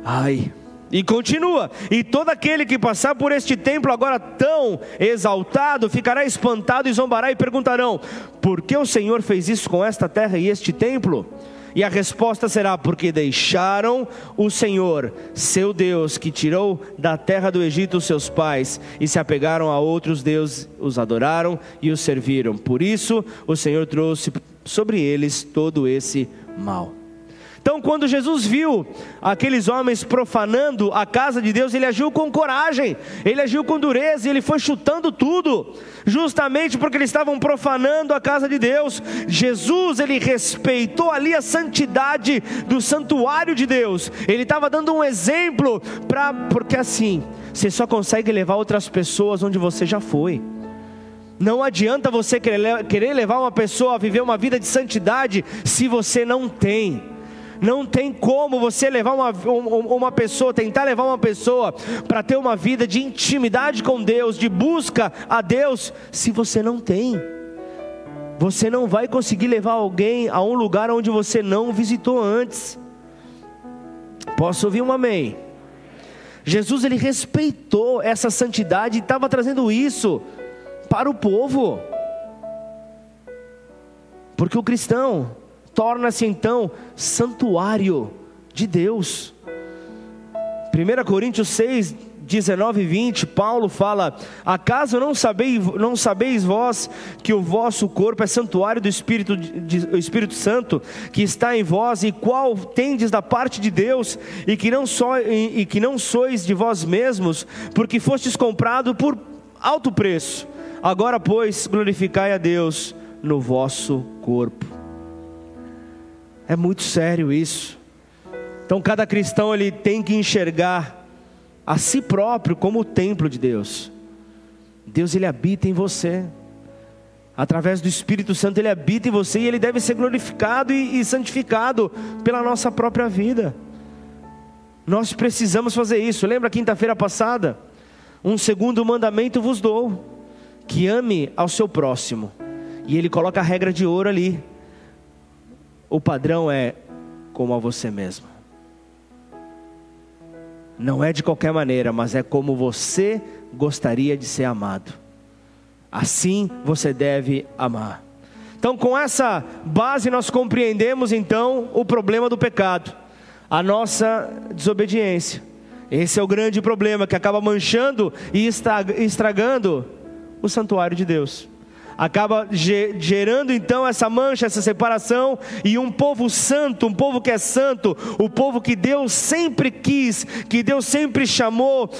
Ai, e continua: e todo aquele que passar por este templo agora tão exaltado ficará espantado e zombará e perguntarão: por que o Senhor fez isso com esta terra e este templo? E a resposta será: porque deixaram o Senhor, seu Deus, que tirou da terra do Egito os seus pais, e se apegaram a outros deuses, os adoraram e os serviram. Por isso, o Senhor trouxe sobre eles todo esse mal. Então, quando Jesus viu aqueles homens profanando a casa de Deus, ele agiu com coragem, ele agiu com dureza, e ele foi chutando tudo, justamente porque eles estavam profanando a casa de Deus. Jesus, ele respeitou ali a santidade do santuário de Deus, ele estava dando um exemplo, para porque assim, você só consegue levar outras pessoas onde você já foi. Não adianta você querer levar uma pessoa a viver uma vida de santidade se você não tem. Não tem como você levar uma, uma pessoa, tentar levar uma pessoa para ter uma vida de intimidade com Deus, de busca a Deus, se você não tem. Você não vai conseguir levar alguém a um lugar onde você não visitou antes. Posso ouvir um amém? Jesus ele respeitou essa santidade e estava trazendo isso para o povo. Porque o cristão, torna-se então santuário de Deus. 1 Coríntios 6, 19 e 20, Paulo fala: Acaso não sabeis, não sabeis vós que o vosso corpo é santuário do Espírito, de, Espírito Santo que está em vós, e qual tendes da parte de Deus, e que não, so, e, e que não sois de vós mesmos, porque fostes comprado por alto preço. Agora, pois, glorificai a Deus no vosso corpo. É muito sério isso. Então, cada cristão ele tem que enxergar a si próprio como o templo de Deus. Deus ele habita em você. Através do Espírito Santo ele habita em você e ele deve ser glorificado e, e santificado pela nossa própria vida. Nós precisamos fazer isso. Lembra quinta-feira passada? Um segundo mandamento vos dou: que ame ao seu próximo. E ele coloca a regra de ouro ali. O padrão é como a você mesmo. Não é de qualquer maneira, mas é como você gostaria de ser amado. Assim você deve amar. Então, com essa base, nós compreendemos então o problema do pecado, a nossa desobediência. Esse é o grande problema que acaba manchando e estragando o santuário de Deus acaba gerando então essa mancha, essa separação, e um povo santo, um povo que é santo, o povo que Deus sempre quis, que Deus sempre chamou,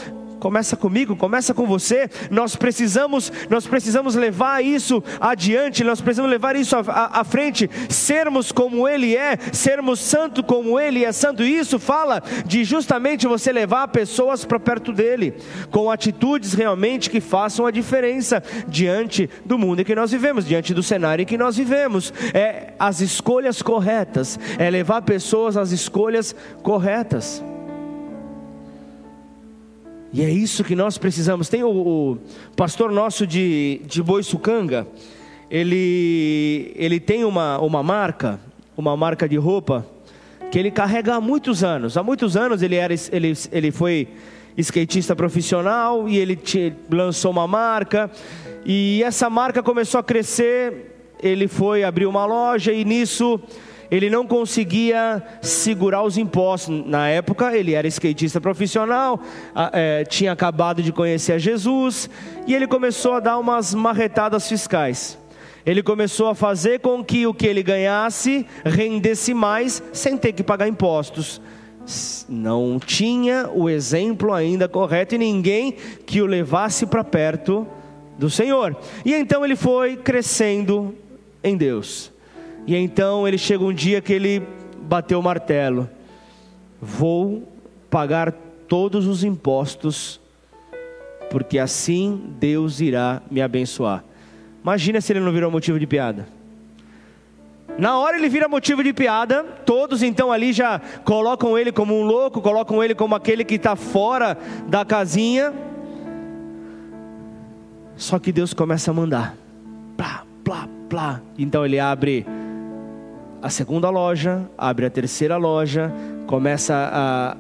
começa comigo, começa com você. Nós precisamos, nós precisamos levar isso adiante, nós precisamos levar isso à, frente, sermos como Ele é, sermos santo como Ele é santo. E isso fala de justamente você levar pessoas para perto dele, com atitudes realmente que façam a diferença diante do mundo em que nós vivemos, diante do cenário em que nós vivemos. É as escolhas corretas, é levar pessoas às escolhas corretas. E é isso que nós precisamos. Tem o, o pastor nosso de, de Boiçucanga, ele, ele tem uma, uma marca, uma marca de roupa, que ele carrega há muitos anos. Há muitos anos ele, era, ele, ele foi skatista profissional e ele te, lançou uma marca. E essa marca começou a crescer. Ele foi abrir uma loja e nisso ele não conseguia segurar os impostos. Na época, ele era skatista profissional, é, tinha acabado de conhecer a Jesus, e ele começou a dar umas marretadas fiscais. Ele começou a fazer com que o que ele ganhasse rendesse mais, sem ter que pagar impostos. Não tinha o exemplo ainda correto e ninguém que o levasse para perto do Senhor. E então ele foi crescendo em Deus. E então ele chega um dia que ele bateu o martelo: Vou pagar todos os impostos, porque assim Deus irá me abençoar. Imagina se ele não virou motivo de piada. Na hora ele vira motivo de piada, todos então ali já colocam ele como um louco, colocam ele como aquele que está fora da casinha. Só que Deus começa a mandar, plá, plá, plá. Então ele abre a segunda loja, abre a terceira loja, começa a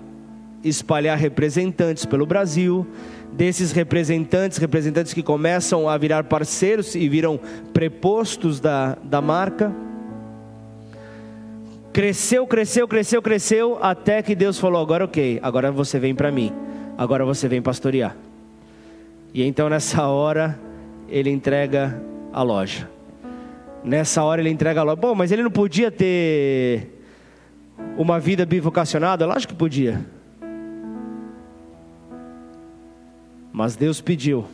espalhar representantes pelo Brasil. Desses representantes, representantes que começam a virar parceiros e viram prepostos da, da marca. Cresceu, cresceu, cresceu, cresceu, até que Deus falou: agora ok, agora você vem para mim, agora você vem pastorear. E então nessa hora, ele entrega a loja. Nessa hora ele entrega loja. Bom, mas ele não podia ter uma vida bivocacionada? Lógico que podia. Mas Deus pediu,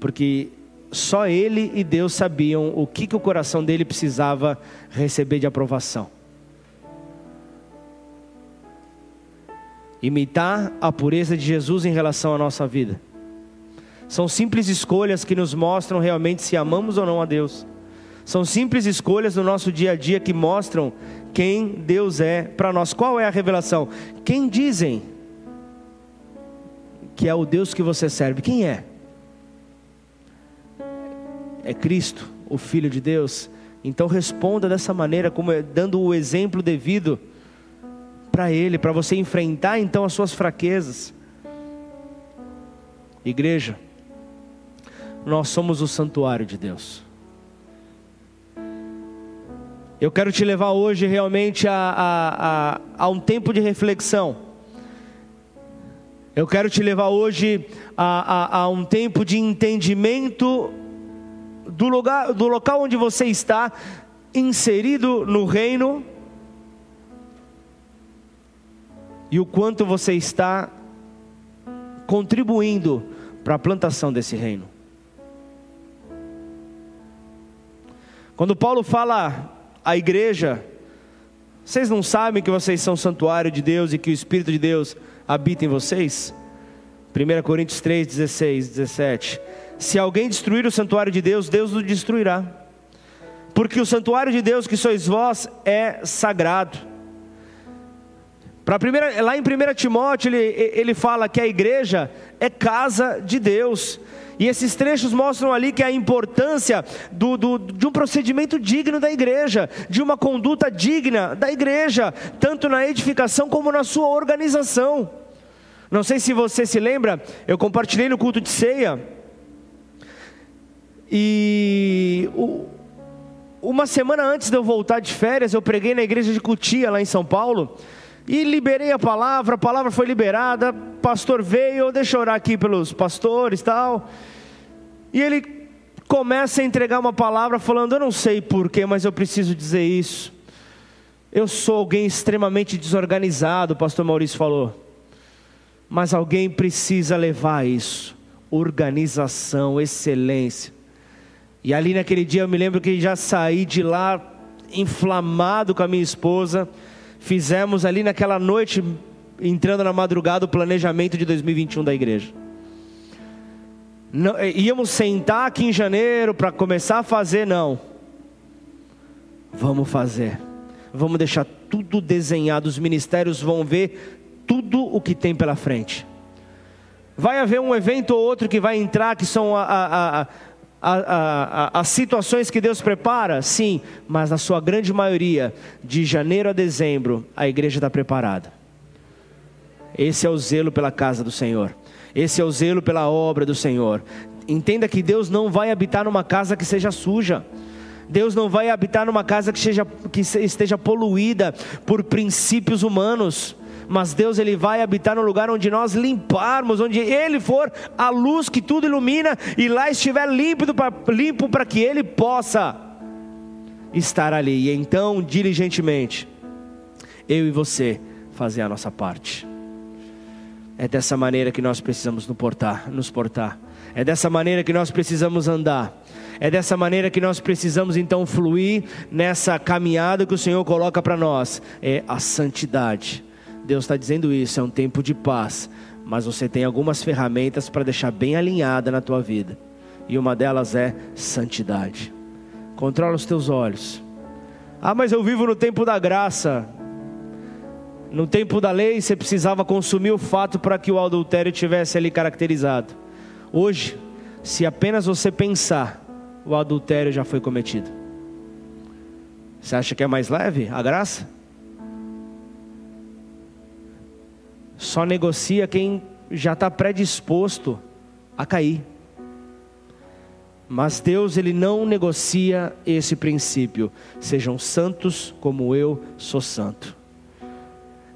porque só ele e Deus sabiam o que, que o coração dele precisava receber de aprovação. Imitar a pureza de Jesus em relação à nossa vida. São simples escolhas que nos mostram realmente se amamos ou não a Deus. São simples escolhas no nosso dia a dia que mostram quem Deus é para nós. Qual é a revelação? Quem dizem que é o Deus que você serve? Quem é? É Cristo, o Filho de Deus. Então responda dessa maneira, como é, dando o exemplo devido para Ele, para você enfrentar então as suas fraquezas. Igreja, nós somos o santuário de Deus. Eu quero te levar hoje realmente a, a, a, a um tempo de reflexão. Eu quero te levar hoje a, a, um tempo de entendimento do, lugar, do local onde você está inserido no reino e o quanto você está contribuindo para a plantação desse reino. Quando Paulo fala à igreja, vocês não sabem que vocês são santuário de Deus e que o Espírito de Deus habita em vocês? 1 Coríntios 3, 16, 17. Se alguém destruir o santuário de Deus, Deus o destruirá. Porque o santuário de Deus que sois vós é sagrado. Pra primeira, lá em 1 Timóteo, ele, ele fala que a igreja é casa de Deus. E esses trechos mostram ali que a importância do, do, de um procedimento digno da igreja, de uma conduta digna da igreja, tanto na edificação como na sua organização. Não sei se você se lembra, eu compartilhei no culto de ceia. E o, uma semana antes de eu voltar de férias, eu preguei na igreja de Cutia, lá em São Paulo. E liberei a palavra, a palavra foi liberada, pastor veio, deixa eu orar aqui pelos pastores e tal. E ele começa a entregar uma palavra falando: Eu não sei porquê, mas eu preciso dizer isso. Eu sou alguém extremamente desorganizado, o pastor Maurício falou. Mas alguém precisa levar isso. Organização, excelência. E ali naquele dia eu me lembro que já saí de lá inflamado com a minha esposa fizemos ali naquela noite, entrando na madrugada, o planejamento de 2021 da igreja. Não, íamos sentar aqui em janeiro para começar a fazer, não. Vamos fazer. Vamos deixar tudo desenhado. Os ministérios vão ver tudo o que tem pela frente. Vai haver um evento ou outro que vai entrar, que são a, a, a as situações que Deus prepara? Sim, mas na sua grande maioria, de janeiro a dezembro, a igreja está preparada. Esse é o zelo pela casa do Senhor, esse é o zelo pela obra do Senhor. Entenda que Deus não vai habitar numa casa que seja suja. Deus não vai habitar numa casa que, seja, que esteja poluída por princípios humanos mas Deus ele vai habitar no lugar onde nós limparmos, onde Ele for a luz que tudo ilumina e lá estiver limpo para que Ele possa estar ali. E então, diligentemente, eu e você fazer a nossa parte. É dessa maneira que nós precisamos nos portar, nos portar. É dessa maneira que nós precisamos andar. É dessa maneira que nós precisamos então fluir nessa caminhada que o Senhor coloca para nós. É a santidade Deus está dizendo isso, é um tempo de paz, mas você tem algumas ferramentas para deixar bem alinhada na tua vida. E uma delas é santidade. Controla os teus olhos. Ah, mas eu vivo no tempo da graça. No tempo da lei, você precisava consumir o fato para que o adultério tivesse ali caracterizado. Hoje, se apenas você pensar, o adultério já foi cometido. Você acha que é mais leve a graça? Só negocia quem já está predisposto a cair. Mas Deus ele não negocia esse princípio. Sejam santos como eu sou santo.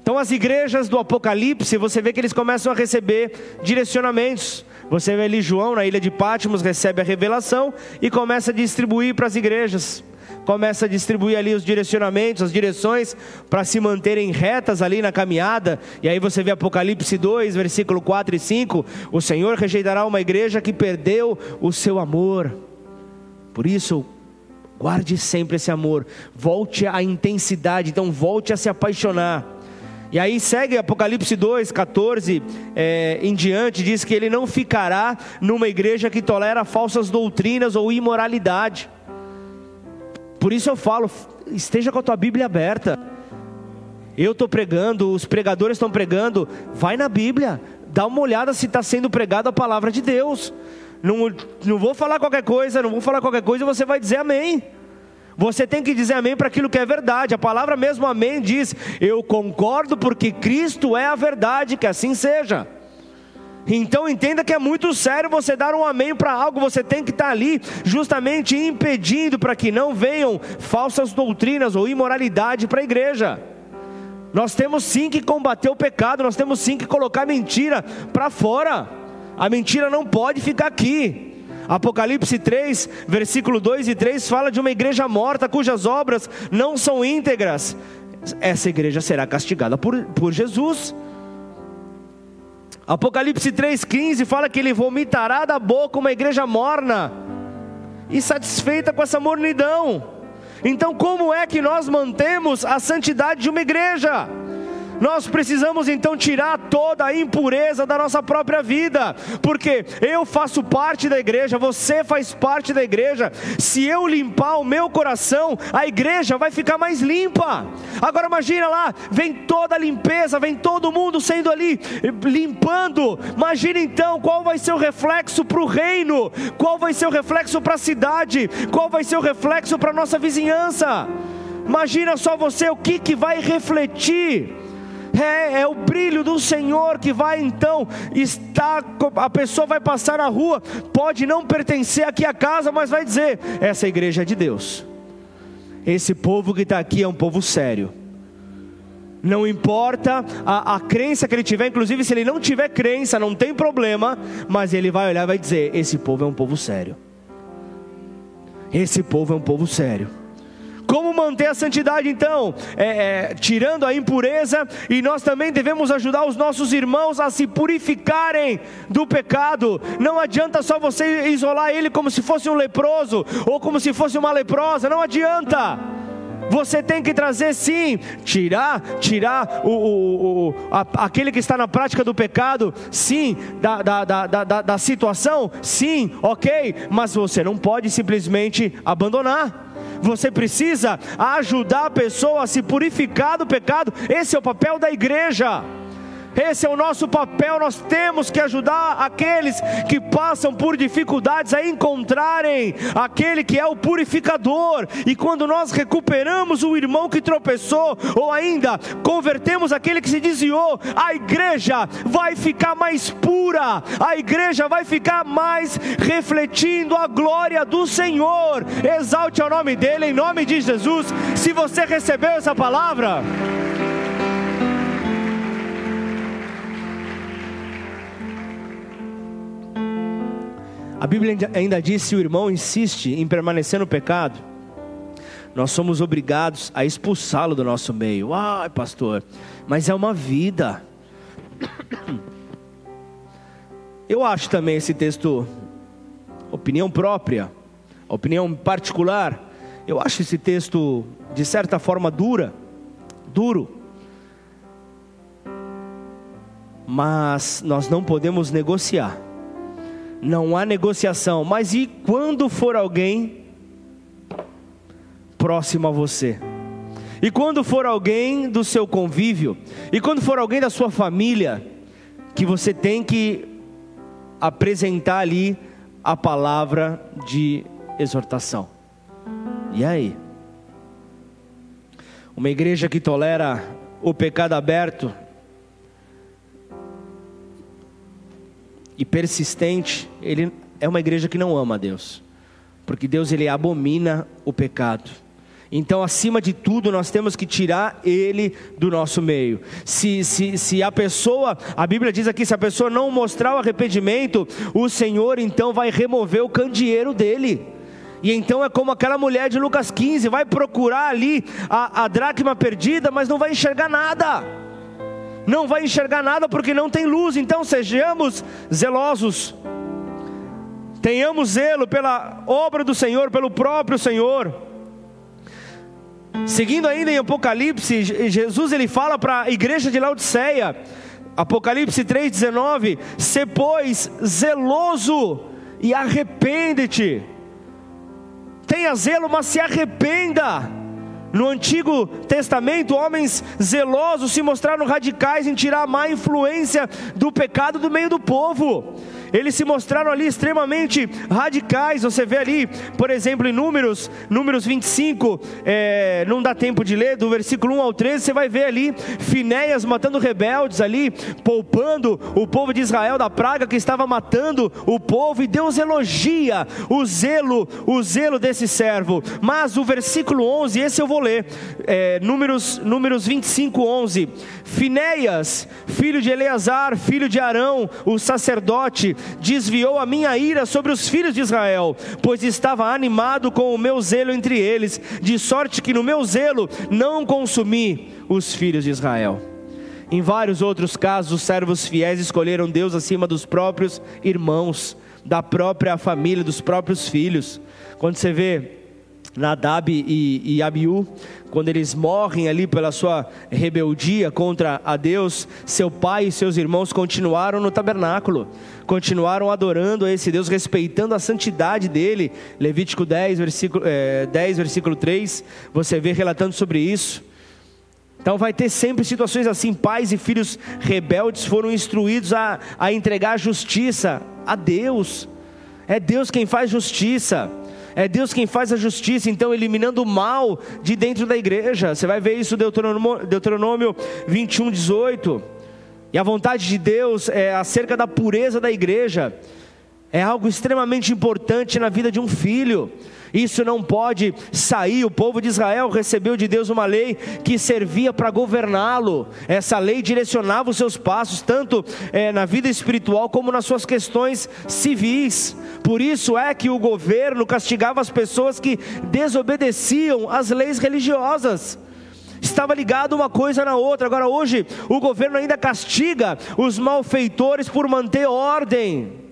Então as igrejas do Apocalipse, você vê que eles começam a receber direcionamentos. Você vê ali João na ilha de Pátimos recebe a revelação e começa a distribuir para as igrejas começa a distribuir ali os direcionamentos, as direções para se manterem retas ali na caminhada. E aí você vê Apocalipse 2, versículo 4 e 5: O Senhor rejeitará uma igreja que perdeu o seu amor. Por isso, guarde sempre esse amor, volte à intensidade, então volte a se apaixonar. E aí segue Apocalipse 2, 14 é, em diante, diz que ele não ficará numa igreja que tolera falsas doutrinas ou imoralidade. Por isso eu falo, esteja com a tua Bíblia aberta. Eu estou pregando, os pregadores estão pregando, vai na Bíblia, dá uma olhada se está sendo pregada a palavra de Deus. Não, não vou falar qualquer coisa, não vou falar qualquer coisa e você vai dizer amém. Você tem que dizer amém para aquilo que é verdade. A palavra mesmo amém diz: Eu concordo porque Cristo é a verdade, que assim seja. Então entenda que é muito sério você dar um amém para algo, você tem que estar ali justamente impedindo para que não venham falsas doutrinas ou imoralidade para a igreja. Nós temos sim que combater o pecado, nós temos sim que colocar mentira para fora. A mentira não pode ficar aqui. Apocalipse 3, versículo 2 e 3 fala de uma igreja morta cujas obras não são íntegras. Essa igreja será castigada por, por Jesus. Apocalipse 3,15 fala que ele vomitará da boca uma igreja morna e satisfeita com essa mornidão. Então, como é que nós mantemos a santidade de uma igreja? Nós precisamos então tirar toda a impureza da nossa própria vida, porque eu faço parte da igreja, você faz parte da igreja. Se eu limpar o meu coração, a igreja vai ficar mais limpa. Agora imagina lá, vem toda a limpeza, vem todo mundo sendo ali limpando. Imagina então qual vai ser o reflexo para o reino, qual vai ser o reflexo para a cidade, qual vai ser o reflexo para a nossa vizinhança. Imagina só você o que, que vai refletir é, é o brilho do Senhor que vai então estar, a pessoa vai passar na rua, pode não pertencer aqui à casa, mas vai dizer: essa igreja é de Deus. Esse povo que está aqui é um povo sério. Não importa a, a, crença que ele tiver, inclusive se ele não tiver crença, não tem problema, mas ele vai olhar e vai dizer: esse povo é um povo sério. Esse povo é um povo sério. Como manter a santidade então? É, é, tirando a impureza, e nós também devemos ajudar os nossos irmãos a se purificarem do pecado. Não adianta só você isolar ele como se fosse um leproso ou como se fosse uma leprosa, não adianta. Você tem que trazer sim, tirar, tirar o, o, o a, aquele que está na prática do pecado, sim, da, da, da, da, da situação, sim, ok, mas você não pode simplesmente abandonar você precisa ajudar a pessoa a se purificar do pecado. Esse é o papel da igreja. Esse é o nosso papel. Nós temos que ajudar aqueles que passam por dificuldades a encontrarem aquele que é o purificador. E quando nós recuperamos o irmão que tropeçou, ou ainda convertemos aquele que se desviou, a igreja vai ficar mais pura, a igreja vai ficar mais refletindo a glória do Senhor. Exalte o nome dele, em nome de Jesus. Se você recebeu essa palavra, A Bíblia ainda diz: se o irmão insiste em permanecer no pecado, nós somos obrigados a expulsá-lo do nosso meio. Ai, pastor, mas é uma vida. Eu acho também esse texto, opinião própria, opinião particular, eu acho esse texto, de certa forma, dura, duro. Mas nós não podemos negociar não há negociação. Mas e quando for alguém próximo a você? E quando for alguém do seu convívio? E quando for alguém da sua família? Que você tem que apresentar ali a palavra de exortação. E aí? Uma igreja que tolera o pecado aberto e persistente, ele é uma igreja que não ama a Deus, porque Deus ele abomina o pecado. Então, acima de tudo, nós temos que tirar ele do nosso meio. Se, se, se a pessoa, a Bíblia diz aqui, se a pessoa não mostrar o arrependimento, o Senhor então vai remover o candeeiro dele. E então é como aquela mulher de Lucas 15: vai procurar ali a, a dracma perdida, mas não vai enxergar nada não vai enxergar nada porque não tem luz. Então sejamos zelosos, tenhamos zelo pela obra do Senhor, pelo próprio Senhor. Seguindo ainda em Apocalipse, Jesus ele fala para a igreja de Laodiceia, Apocalipse 3,19: Se pois zeloso e arrepende-te. Tenha zelo, mas se arrependa. No Antigo Testamento, homens zelosos se mostraram radicais em tirar a má influência do pecado do meio do povo. Eles se mostraram ali extremamente radicais. Você vê ali, por exemplo, em Números, Números 25, é, não dá tempo de ler, do versículo 1 ao 13, você vai ver ali Finéias matando rebeldes ali, poupando o povo de Israel da praga que estava matando o povo, e Deus elogia o zelo, o zelo desse servo. Mas o versículo 11, esse eu vou ler, é, Números, Números 25, 11. Finéias, filho de Eleazar, filho de Arão, o sacerdote, desviou a minha ira sobre os filhos de Israel, pois estava animado com o meu zelo entre eles, de sorte que no meu zelo não consumi os filhos de Israel. Em vários outros casos, os servos fiéis escolheram Deus acima dos próprios irmãos, da própria família, dos próprios filhos. Quando você vê Nadab e, e Abiú, quando eles morrem ali pela sua rebeldia contra a Deus, seu pai e seus irmãos continuaram no tabernáculo, continuaram adorando a esse Deus, respeitando a santidade dele. Levítico 10, versículo, é, 10, versículo 3, você vê relatando sobre isso. Então vai ter sempre situações assim: pais e filhos rebeldes foram instruídos a, a entregar justiça a Deus. É Deus quem faz justiça. É Deus quem faz a justiça, então eliminando o mal de dentro da igreja. Você vai ver isso em Deuteronômio, Deuteronômio 21, 18. E a vontade de Deus é acerca da pureza da igreja. É algo extremamente importante na vida de um filho. Isso não pode sair. O povo de Israel recebeu de Deus uma lei que servia para governá-lo. Essa lei direcionava os seus passos, tanto é, na vida espiritual como nas suas questões civis. Por isso é que o governo castigava as pessoas que desobedeciam às leis religiosas estava ligado uma coisa na outra. Agora, hoje, o governo ainda castiga os malfeitores por manter ordem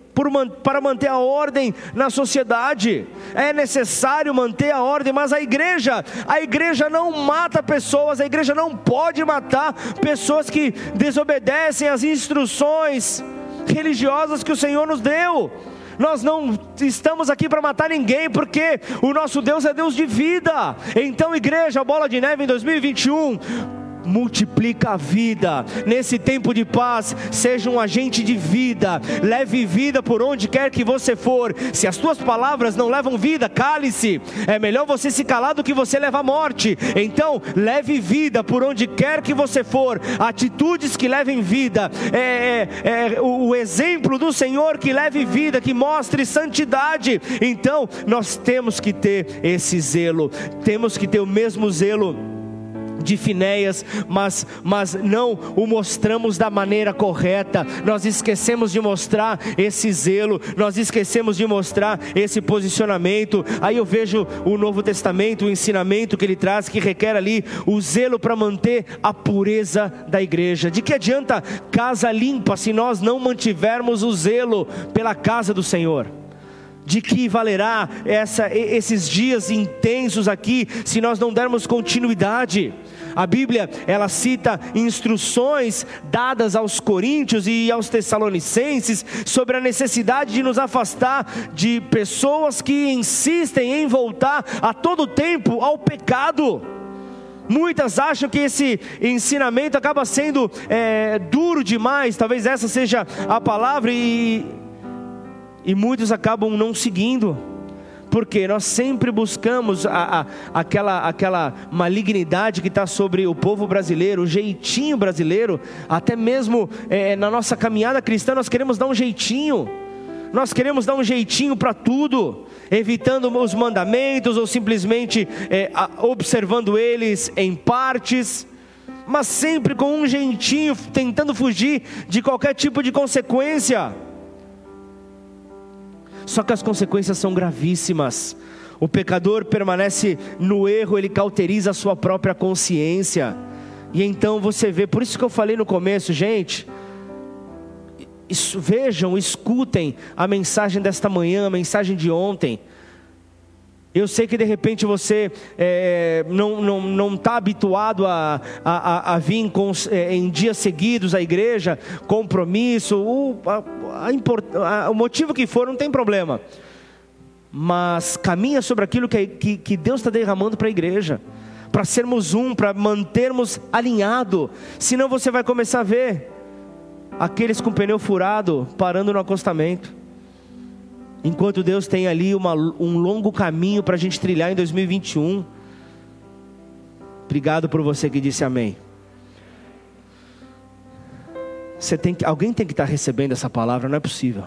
para manter a ordem na sociedade. É necessário manter a ordem, mas a igreja, a igreja não mata pessoas, a igreja não pode matar pessoas que desobedecem às instruções religiosas que o Senhor nos deu. Nós não estamos aqui para matar ninguém, porque o nosso Deus é Deus de vida. Então, igreja, bola de neve em 2021 multiplica a vida. Nesse tempo de paz, seja um agente de vida, leve vida por onde quer que você for. Se as tuas palavras não levam vida, cale-se. É melhor você se calar do que você levar morte. Então, leve vida por onde quer que você for. Atitudes que levem vida. É, é, é o, o exemplo do Senhor que leve vida, que mostre santidade. Então, nós temos que ter esse zelo. Temos que ter o mesmo zelo de Finéias, mas, mas não o mostramos da maneira correta. Nós esquecemos de mostrar esse zelo, nós esquecemos de mostrar esse posicionamento. Aí eu vejo o Novo Testamento, o ensinamento que ele traz, que requer ali o zelo para manter a pureza da igreja. De que adianta casa limpa se nós não mantivermos o zelo pela casa do Senhor? de que valerá essa, esses dias intensos aqui se nós não dermos continuidade. A Bíblia, ela cita instruções dadas aos coríntios e aos tessalonicenses sobre a necessidade de nos afastar de pessoas que insistem em voltar a todo tempo ao pecado. Muitas acham que esse ensinamento acaba sendo é, duro demais, talvez essa seja a palavra, e, e muitos acabam não seguindo porque nós sempre buscamos a, a, aquela, aquela malignidade que está sobre o povo brasileiro, o jeitinho brasileiro, até mesmo é, na nossa caminhada cristã, nós queremos dar um jeitinho, nós queremos dar um jeitinho para tudo, evitando os mandamentos ou simplesmente é, observando eles em partes mas sempre com um jeitinho, tentando fugir de qualquer tipo de consequência. Só que as consequências são gravíssimas. O pecador permanece no erro, ele cauteriza a sua própria consciência. E então você vê, por isso que eu falei no começo, gente, isso, vejam, escutem a mensagem desta manhã, a mensagem de ontem. Eu sei que de repente você é, não está não, não tá habituado a, a, a, vir com, é, em dias seguidos à igreja, compromisso, o, a, o motivo que for, não tem problema. Mas caminha sobre aquilo que, que, que Deus está derramando para a igreja, para sermos um, para mantermos alinhado. Senão você vai começar a ver aqueles com pneu furado parando no acostamento. Enquanto Deus tem ali uma, um longo caminho para a gente trilhar em 2021. Obrigado por você que disse amém. Você tem que, alguém tem que estar recebendo essa palavra, não é possível.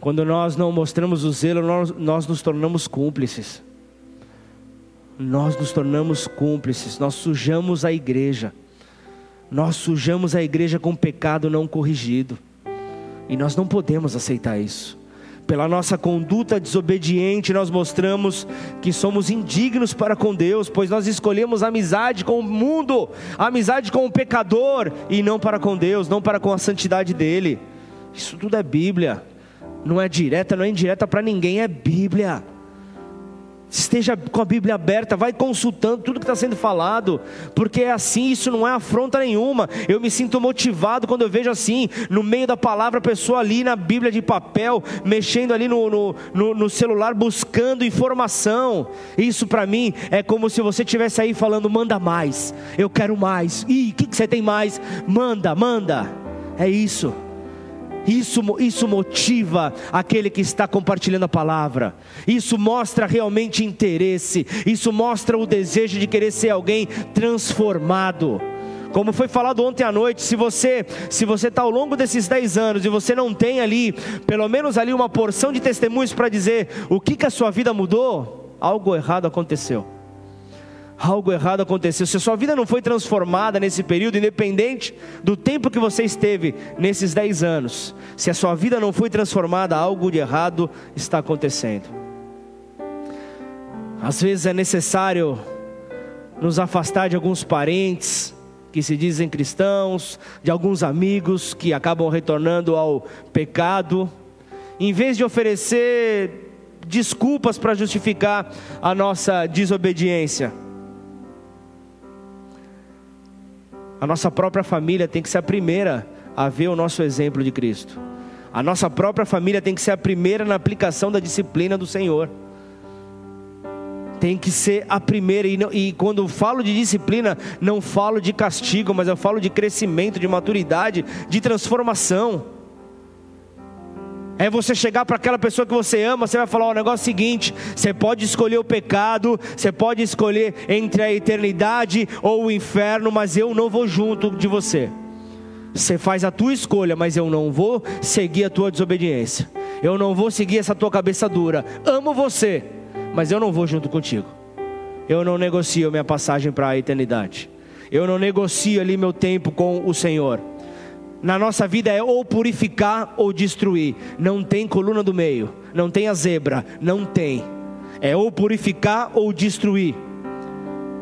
Quando nós não mostramos o zelo, nós, nós nos tornamos cúmplices. Nós nos tornamos cúmplices, nós sujamos a igreja. Nós sujamos a igreja com pecado não corrigido. E nós não podemos aceitar isso. Pela nossa conduta desobediente, nós mostramos que somos indignos para com Deus, pois nós escolhemos amizade com o mundo, amizade com o pecador, e não para com Deus, não para com a santidade dele. Isso tudo é Bíblia, não é direta, não é indireta para ninguém, é Bíblia. Esteja com a Bíblia aberta, vai consultando tudo que está sendo falado, porque é assim, isso não é afronta nenhuma. Eu me sinto motivado quando eu vejo assim, no meio da palavra, a pessoa ali na Bíblia de papel, mexendo ali no, no, no, no celular, buscando informação. Isso para mim é como se você estivesse aí falando: manda mais, eu quero mais. Ih, o que, que você tem mais? Manda, manda. É isso. Isso, isso motiva aquele que está compartilhando a palavra. Isso mostra realmente interesse. Isso mostra o desejo de querer ser alguém transformado. Como foi falado ontem à noite, se você se você está ao longo desses 10 anos e você não tem ali, pelo menos ali uma porção de testemunhos para dizer o que, que a sua vida mudou, algo errado aconteceu algo errado aconteceu. Se a sua vida não foi transformada nesse período, independente do tempo que você esteve nesses 10 anos, se a sua vida não foi transformada, algo de errado está acontecendo. Às vezes é necessário nos afastar de alguns parentes que se dizem cristãos, de alguns amigos que acabam retornando ao pecado, em vez de oferecer desculpas para justificar a nossa desobediência A nossa própria família tem que ser a primeira a ver o nosso exemplo de Cristo. A nossa própria família tem que ser a primeira na aplicação da disciplina do Senhor. Tem que ser a primeira, e, não, e quando falo de disciplina, não falo de castigo, mas eu falo de crescimento, de maturidade, de transformação. É você chegar para aquela pessoa que você ama, você vai falar: o negócio é seguinte, você pode escolher o pecado, você pode escolher entre a eternidade ou o inferno, mas eu não vou junto de você. Você faz a tua escolha, mas eu não vou seguir a tua desobediência. Eu não vou seguir essa tua cabeça dura. Amo você, mas eu não vou junto contigo. Eu não negocio minha passagem para a eternidade. Eu não negocio ali meu tempo com o Senhor na nossa vida é ou purificar ou destruir. Não tem coluna do meio, não tem a zebra, não tem. É ou purificar ou destruir.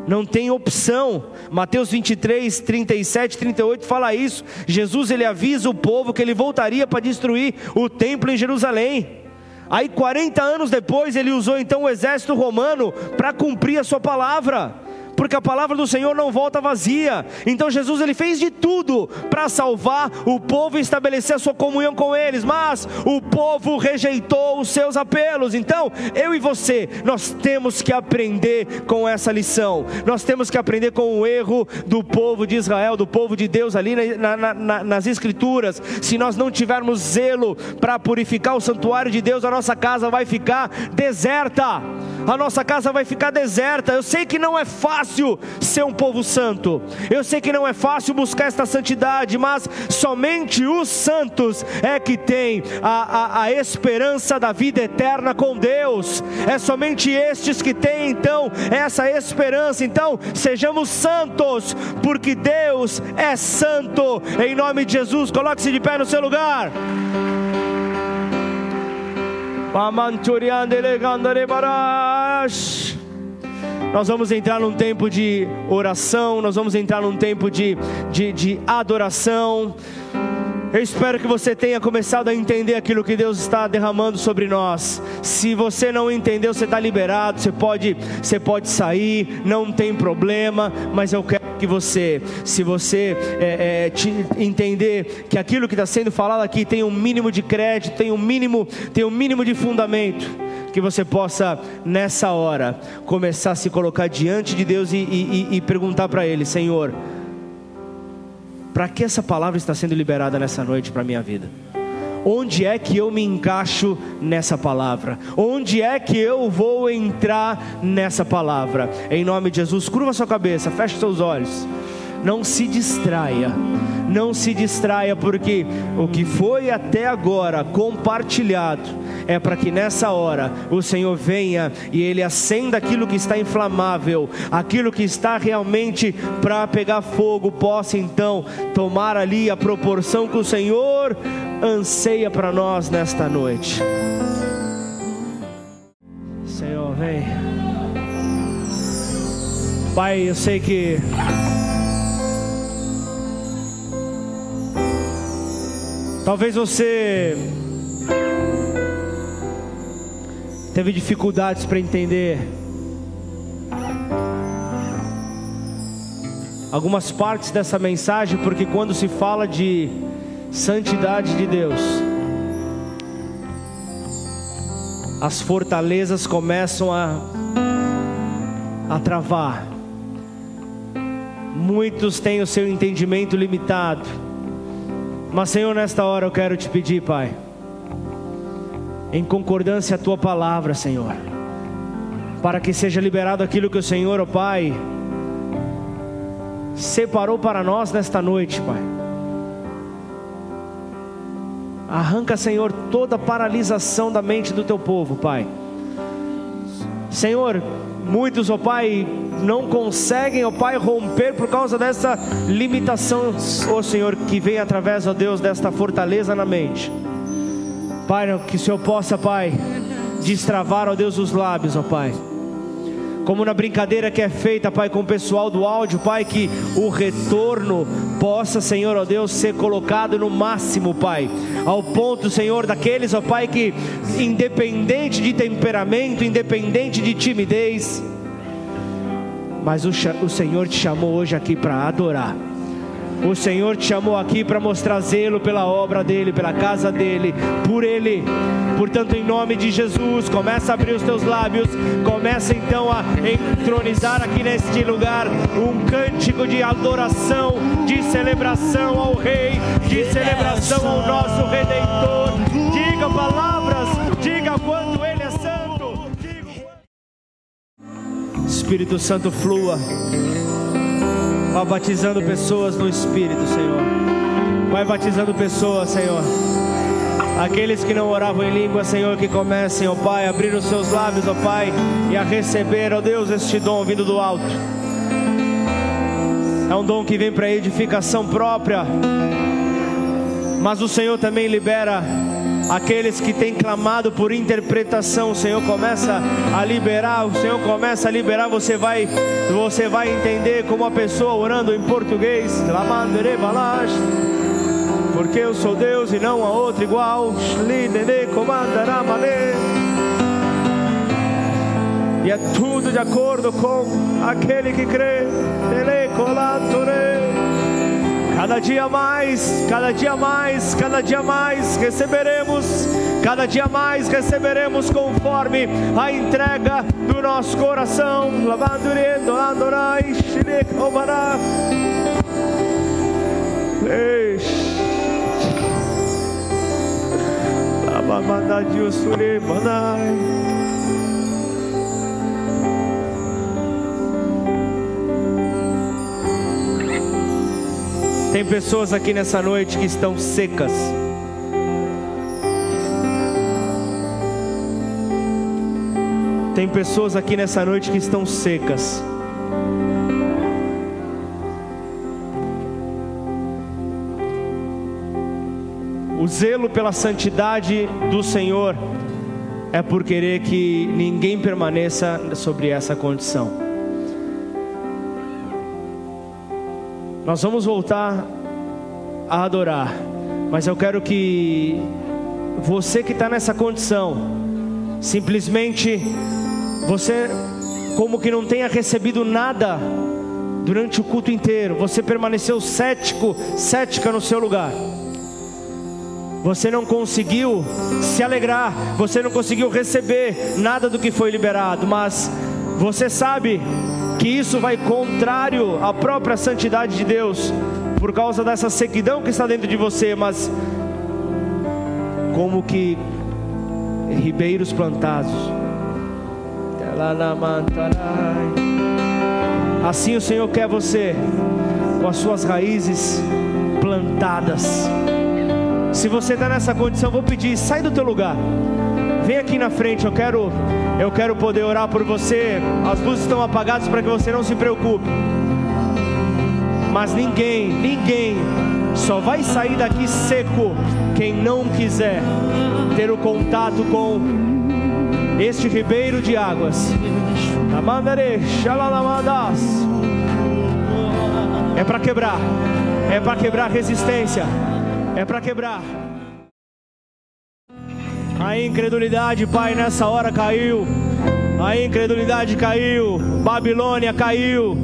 Não tem opção. Mateus 23, 37, 38 fala isso. Jesus ele avisa o povo que ele voltaria para destruir o templo em Jerusalém. Aí 40 anos depois ele usou então o exército romano para cumprir a sua palavra porque a palavra do Senhor não volta vazia. Então Jesus ele fez de tudo para salvar o povo e estabelecer a sua comunhão com eles, mas o povo rejeitou os seus apelos. Então, eu e você, nós temos que aprender com essa lição. Nós temos que aprender com o erro do povo de Israel, do povo de Deus ali na, na, na, nas escrituras. Se nós não tivermos zelo para purificar o santuário de Deus, a nossa casa vai ficar deserta. A nossa casa vai ficar deserta. Eu sei que não é fácil fácil ser um povo santo, eu sei que não é fácil buscar esta santidade, mas somente os santos é que tem a, a, a esperança da vida eterna com Deus, é somente estes que têm então essa esperança. Então, sejamos santos, porque Deus é santo, em nome de Jesus. Coloque-se de pé no seu lugar. Pamanturian delegandare barash. Nós vamos entrar num tempo de oração, nós vamos entrar num tempo de, de, de adoração. Eu espero que você tenha começado a entender aquilo que Deus está derramando sobre nós. Se você não entendeu, você está liberado, você pode, você pode sair, não tem problema, mas eu quero que você, se você é, é, entender que aquilo que está sendo falado aqui tem um mínimo de crédito, tem um mínimo, tem um mínimo de fundamento que você possa, nessa hora, começar a se colocar diante de Deus e, e, e perguntar para Ele: Senhor, para que essa palavra está sendo liberada nessa noite para minha vida? Onde é que eu me encaixo nessa palavra? Onde é que eu vou entrar nessa palavra? Em nome de Jesus, curva sua cabeça, feche seus olhos. Não se distraia não se distraia, porque o que foi até agora compartilhado é para que nessa hora o Senhor venha e Ele acenda aquilo que está inflamável, aquilo que está realmente para pegar fogo, possa então tomar ali a proporção que o Senhor anseia para nós nesta noite. Senhor, vem. Pai, eu sei que Talvez você teve dificuldades para entender algumas partes dessa mensagem, porque quando se fala de santidade de Deus, as fortalezas começam a, a travar. Muitos têm o seu entendimento limitado mas, Senhor, nesta hora eu quero te pedir, Pai, em concordância a tua palavra, Senhor, para que seja liberado aquilo que o Senhor, ó oh Pai, separou para nós nesta noite, Pai. Arranca, Senhor, toda paralisação da mente do teu povo, Pai. Senhor, muitos, ó oh Pai, não conseguem, ó Pai, romper por causa dessa limitação, ó Senhor, que vem através, ó Deus, desta fortaleza na mente. Pai, que o Senhor possa, Pai, destravar, ó Deus, os lábios, ó Pai. Como na brincadeira que é feita, Pai, com o pessoal do áudio, Pai, que o retorno possa, Senhor, ó Deus, ser colocado no máximo, Pai, ao ponto, Senhor, daqueles, ó Pai, que independente de temperamento, independente de timidez, mas o, o Senhor te chamou hoje aqui para adorar. O Senhor te chamou aqui para mostrar zelo pela obra dele, pela casa dele, por ele. Portanto, em nome de Jesus, começa a abrir os teus lábios, começa então a entronizar aqui neste lugar um cântico de adoração, de celebração ao Rei, de celebração ao nosso Redentor. Diga palavras, diga quanto ele é Espírito Santo flua. Vai batizando pessoas no Espírito, Senhor. Vai batizando pessoas, Senhor. Aqueles que não oravam em língua, Senhor, que comecem, ó Pai, a abrir os seus lábios, ó Pai, e a receber, ó Deus, este dom vindo do alto. É um dom que vem para edificação própria, mas o Senhor também libera Aqueles que têm clamado por interpretação, o Senhor começa a liberar, o Senhor começa a liberar, você vai, você vai entender como a pessoa orando em português, porque eu sou Deus e não há outro igual. E é tudo de acordo com aquele que crê. Cada dia mais, cada dia mais, cada dia mais receberemos, cada dia mais receberemos conforme a entrega do nosso coração. Ei. Tem pessoas aqui nessa noite que estão secas. Tem pessoas aqui nessa noite que estão secas. O zelo pela santidade do Senhor é por querer que ninguém permaneça sobre essa condição. Nós vamos voltar a adorar, mas eu quero que você que está nessa condição, simplesmente você, como que não tenha recebido nada durante o culto inteiro, você permaneceu cético, cética no seu lugar. você não conseguiu se alegrar, você não conseguiu receber nada do que foi liberado, mas você sabe que isso vai contrário à própria santidade de Deus, por causa dessa sequidão que está dentro de você, mas como que ribeiros plantados. Assim o Senhor quer você com as suas raízes plantadas. Se você está nessa condição, vou pedir, sai do teu lugar. Vem aqui na frente, eu quero eu quero poder orar por você. As luzes estão apagadas para que você não se preocupe. Mas ninguém, ninguém só vai sair daqui seco quem não quiser ter o contato com este ribeiro de águas. É para quebrar, é para quebrar resistência, é para quebrar. A incredulidade, Pai, nessa hora caiu. A incredulidade caiu. Babilônia caiu.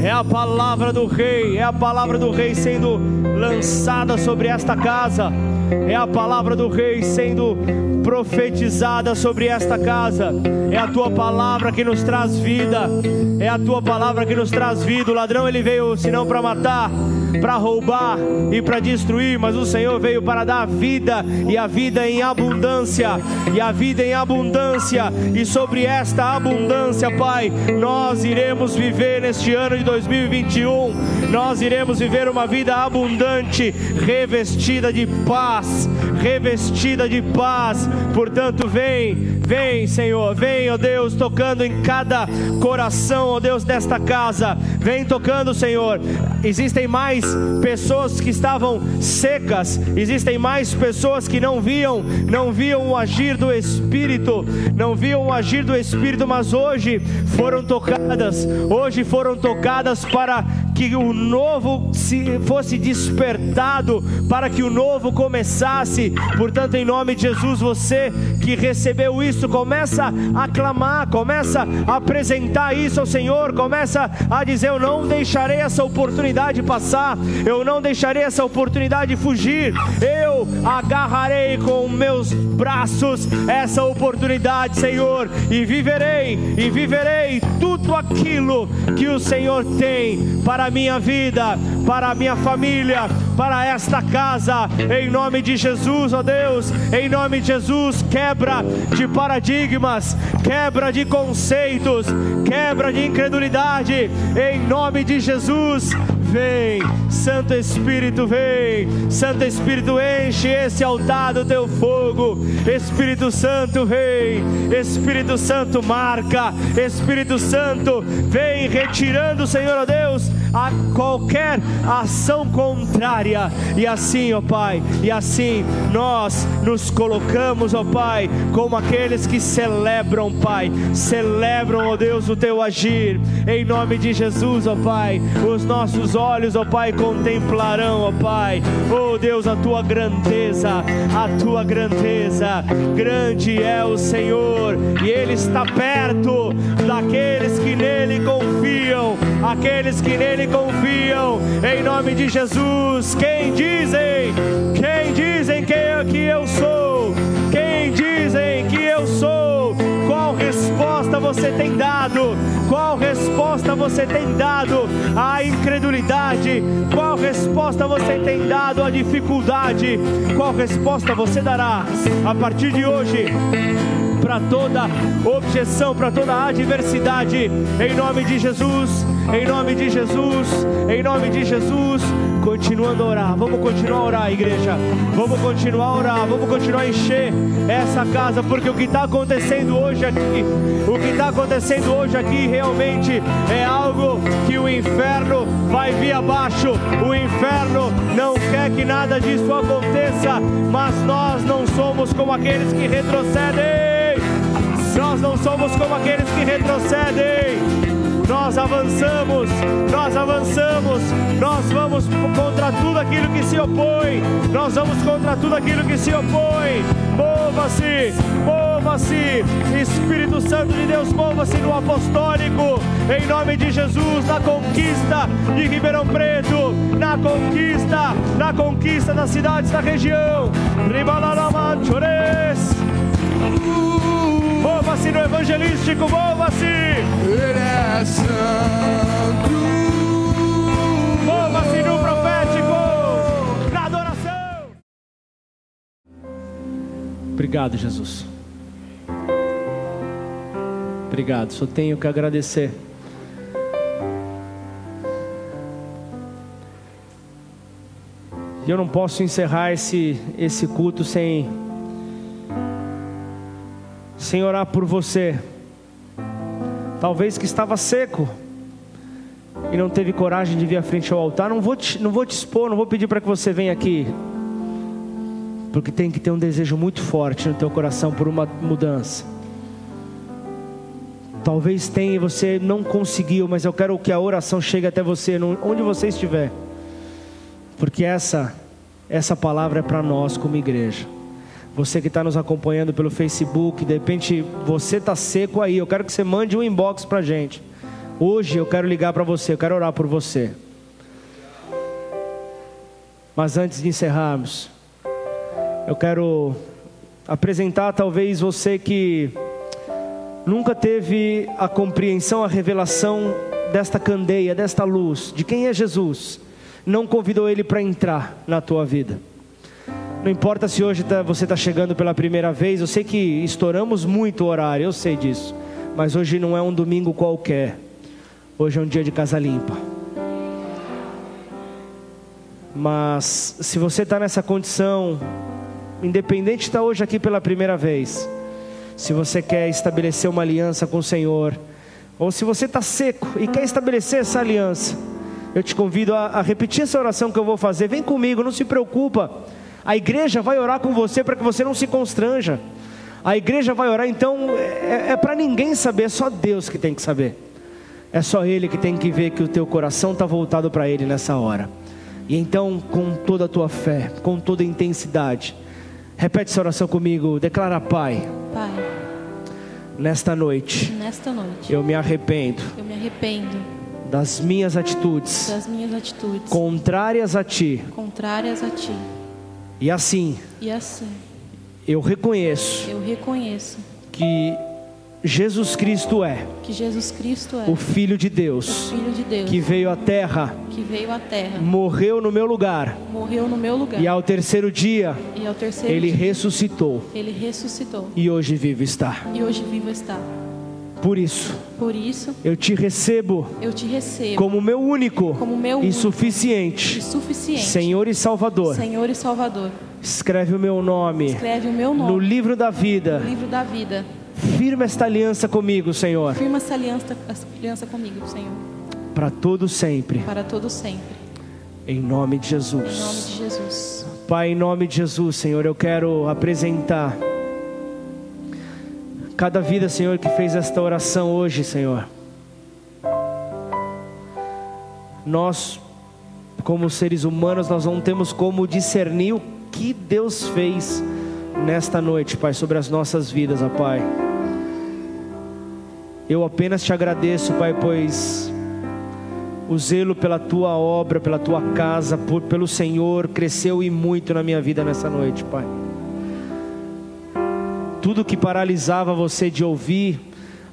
É a palavra do rei, é a palavra do rei sendo lançada sobre esta casa. É a palavra do rei sendo profetizada sobre esta casa. É a tua palavra que nos traz vida. É a tua palavra que nos traz vida. O ladrão ele veio senão para matar, para roubar e para destruir, mas o Senhor veio para dar vida e a vida em abundância. E a vida em abundância. E sobre esta abundância, Pai, nós iremos viver neste ano de 2021. Nós iremos viver uma vida abundante, revestida de paz, revestida de paz. Portanto, vem, vem, Senhor, vem, ó Deus, tocando em cada coração, ó Deus, desta casa. Vem tocando, Senhor. Existem mais pessoas que estavam secas, existem mais pessoas que não viam, não viam o agir do Espírito, não viam o agir do Espírito, mas hoje foram tocadas, hoje foram tocadas para que o novo se fosse despertado, para que o novo começasse. Portanto, em nome de Jesus, você que recebeu isso, começa a clamar, começa a apresentar isso ao Senhor, começa a dizer: Eu não deixarei essa oportunidade passar, eu não deixarei essa oportunidade fugir, eu agarrarei com meus braços essa oportunidade, Senhor, e viverei, e viverei tudo aquilo que o Senhor tem para a minha vida, para a minha família, para esta casa, em nome de Jesus, ó Deus, em nome de Jesus, quebra de paradigmas, quebra de conceitos, quebra de incredulidade, em nome de Jesus, vem, Santo Espírito, vem, Santo Espírito, enche esse altar do teu fogo, Espírito Santo, vem, Espírito Santo, marca, Espírito Santo, vem retirando, Senhor, ó Deus, a qualquer ação contrária, e assim, ó Pai, e assim nós nos colocamos, ó Pai, como aqueles que celebram, Pai, celebram, ó Deus, o teu agir, em nome de Jesus, ó Pai, os nossos olhos, ó Pai, contemplarão, ó Pai, ó Deus, a tua grandeza, a tua grandeza, grande é o Senhor, e Ele está perto daqueles que nele confiam, aqueles que nele confiam, em nome de Jesus. Quem dizem, quem dizem que, que eu sou, quem dizem que eu sou, qual resposta você tem dado? Qual resposta você tem dado à incredulidade? Qual resposta você tem dado à dificuldade? Qual resposta você dará a partir de hoje? para toda objeção, para toda adversidade, em nome de Jesus, em nome de Jesus, em nome de Jesus. Continuando a orar, vamos continuar a orar, igreja. Vamos continuar a orar, vamos continuar a encher essa casa, porque o que está acontecendo hoje aqui, o que está acontecendo hoje aqui realmente é algo que o inferno vai vir abaixo. O inferno não quer que nada disso aconteça, mas nós não somos como aqueles que retrocedem. Nós não somos como aqueles que retrocedem. Nós avançamos, nós avançamos, nós vamos contra tudo aquilo que se opõe, nós vamos contra tudo aquilo que se opõe. Mova-se, mova-se, Espírito Santo de Deus, mova-se no apostólico, em nome de Jesus, na conquista de Ribeirão Preto, na conquista, na conquista das cidades da região. Ribalaramanchores. Mova-se no evangelístico, mova-se. Obrigado, Jesus. Obrigado, só tenho que agradecer. E eu não posso encerrar esse, esse culto sem, sem orar por você. Talvez que estava seco e não teve coragem de vir à frente ao altar. Não vou te, não vou te expor, não vou pedir para que você venha aqui. Porque tem que ter um desejo muito forte no teu coração por uma mudança. Talvez tenha e você não conseguiu, mas eu quero que a oração chegue até você, onde você estiver porque essa essa palavra é para nós como igreja. Você que está nos acompanhando pelo Facebook, de repente você está seco aí, eu quero que você mande um inbox para gente. Hoje eu quero ligar para você, eu quero orar por você. Mas antes de encerrarmos, eu quero apresentar talvez você que nunca teve a compreensão, a revelação desta candeia, desta luz, de quem é Jesus não convidou ele para entrar na tua vida. Não importa se hoje tá, você está chegando pela primeira vez, eu sei que estouramos muito o horário, eu sei disso. Mas hoje não é um domingo qualquer. Hoje é um dia de casa limpa. Mas se você está nessa condição, independente de estar hoje aqui pela primeira vez, se você quer estabelecer uma aliança com o Senhor, ou se você está seco e quer estabelecer essa aliança, eu te convido a, a repetir essa oração que eu vou fazer. Vem comigo, não se preocupa. A igreja vai orar com você para que você não se constranja. A igreja vai orar, então é, é para ninguém saber, é só Deus que tem que saber. É só Ele que tem que ver que o teu coração está voltado para Ele nessa hora. E então, com toda a tua fé, com toda a intensidade, repete essa oração comigo. Declara, Pai. Pai. Nesta noite. Nesta noite. Eu me arrependo. Eu me arrependo das minhas atitudes, das minhas atitudes contrárias a ti, contrárias a ti. E assim, e assim, eu reconheço, eu reconheço que Jesus Cristo é, que Jesus Cristo é o Filho de Deus, o Filho de Deus, que veio à Terra, que veio à Terra, morreu no meu lugar, morreu no meu lugar, e ao terceiro dia, e ao terceiro ele dia, ressuscitou, ele ressuscitou, e hoje vivo está, e hoje vivo está. Por isso, por isso, eu te recebo, eu te recebo como meu único, como meu e suficiente, e suficiente, Senhor e Salvador. Senhor e Salvador. Escreve o meu nome, escreve o meu nome no livro da vida, no livro da vida. Firma esta aliança comigo, Senhor. Firma essa aliança, essa aliança comigo, Senhor. Para todo sempre. Para todo sempre. Em nome de Jesus. Em nome de Jesus. Pai, em nome de Jesus, Senhor, eu quero apresentar cada vida, Senhor, que fez esta oração hoje, Senhor. Nós, como seres humanos, nós não temos como discernir o que Deus fez nesta noite, Pai, sobre as nossas vidas, ó Pai. Eu apenas te agradeço, Pai, pois o zelo pela tua obra, pela tua casa, por, pelo Senhor, cresceu e muito na minha vida nessa noite, Pai tudo que paralisava você de ouvir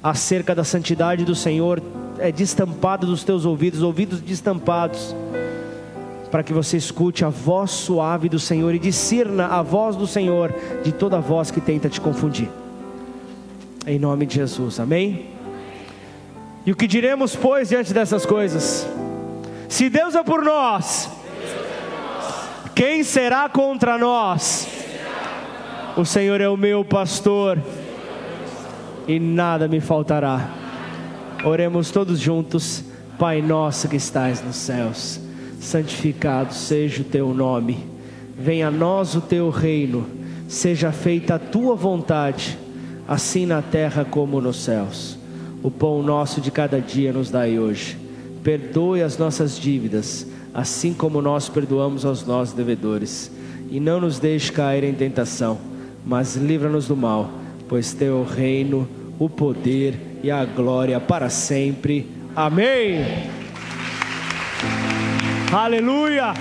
acerca da santidade do Senhor é destampado dos teus ouvidos, ouvidos destampados, para que você escute a voz suave do Senhor e discerna a voz do Senhor de toda voz que tenta te confundir. Em nome de Jesus, amém? E o que diremos, pois, diante dessas coisas? Se Deus é por nós, quem será contra nós? O Senhor é o meu pastor e nada me faltará. Oremos todos juntos. Pai nosso que estás nos céus, santificado seja o teu nome. Venha a nós o teu reino. Seja feita a tua vontade, assim na terra como nos céus. O pão nosso de cada dia nos dai hoje. Perdoe as nossas dívidas, assim como nós perdoamos aos nossos devedores. E não nos deixe cair em tentação, mas livra-nos do mal, pois teu o reino, o poder e a glória para sempre. Amém. Aleluia.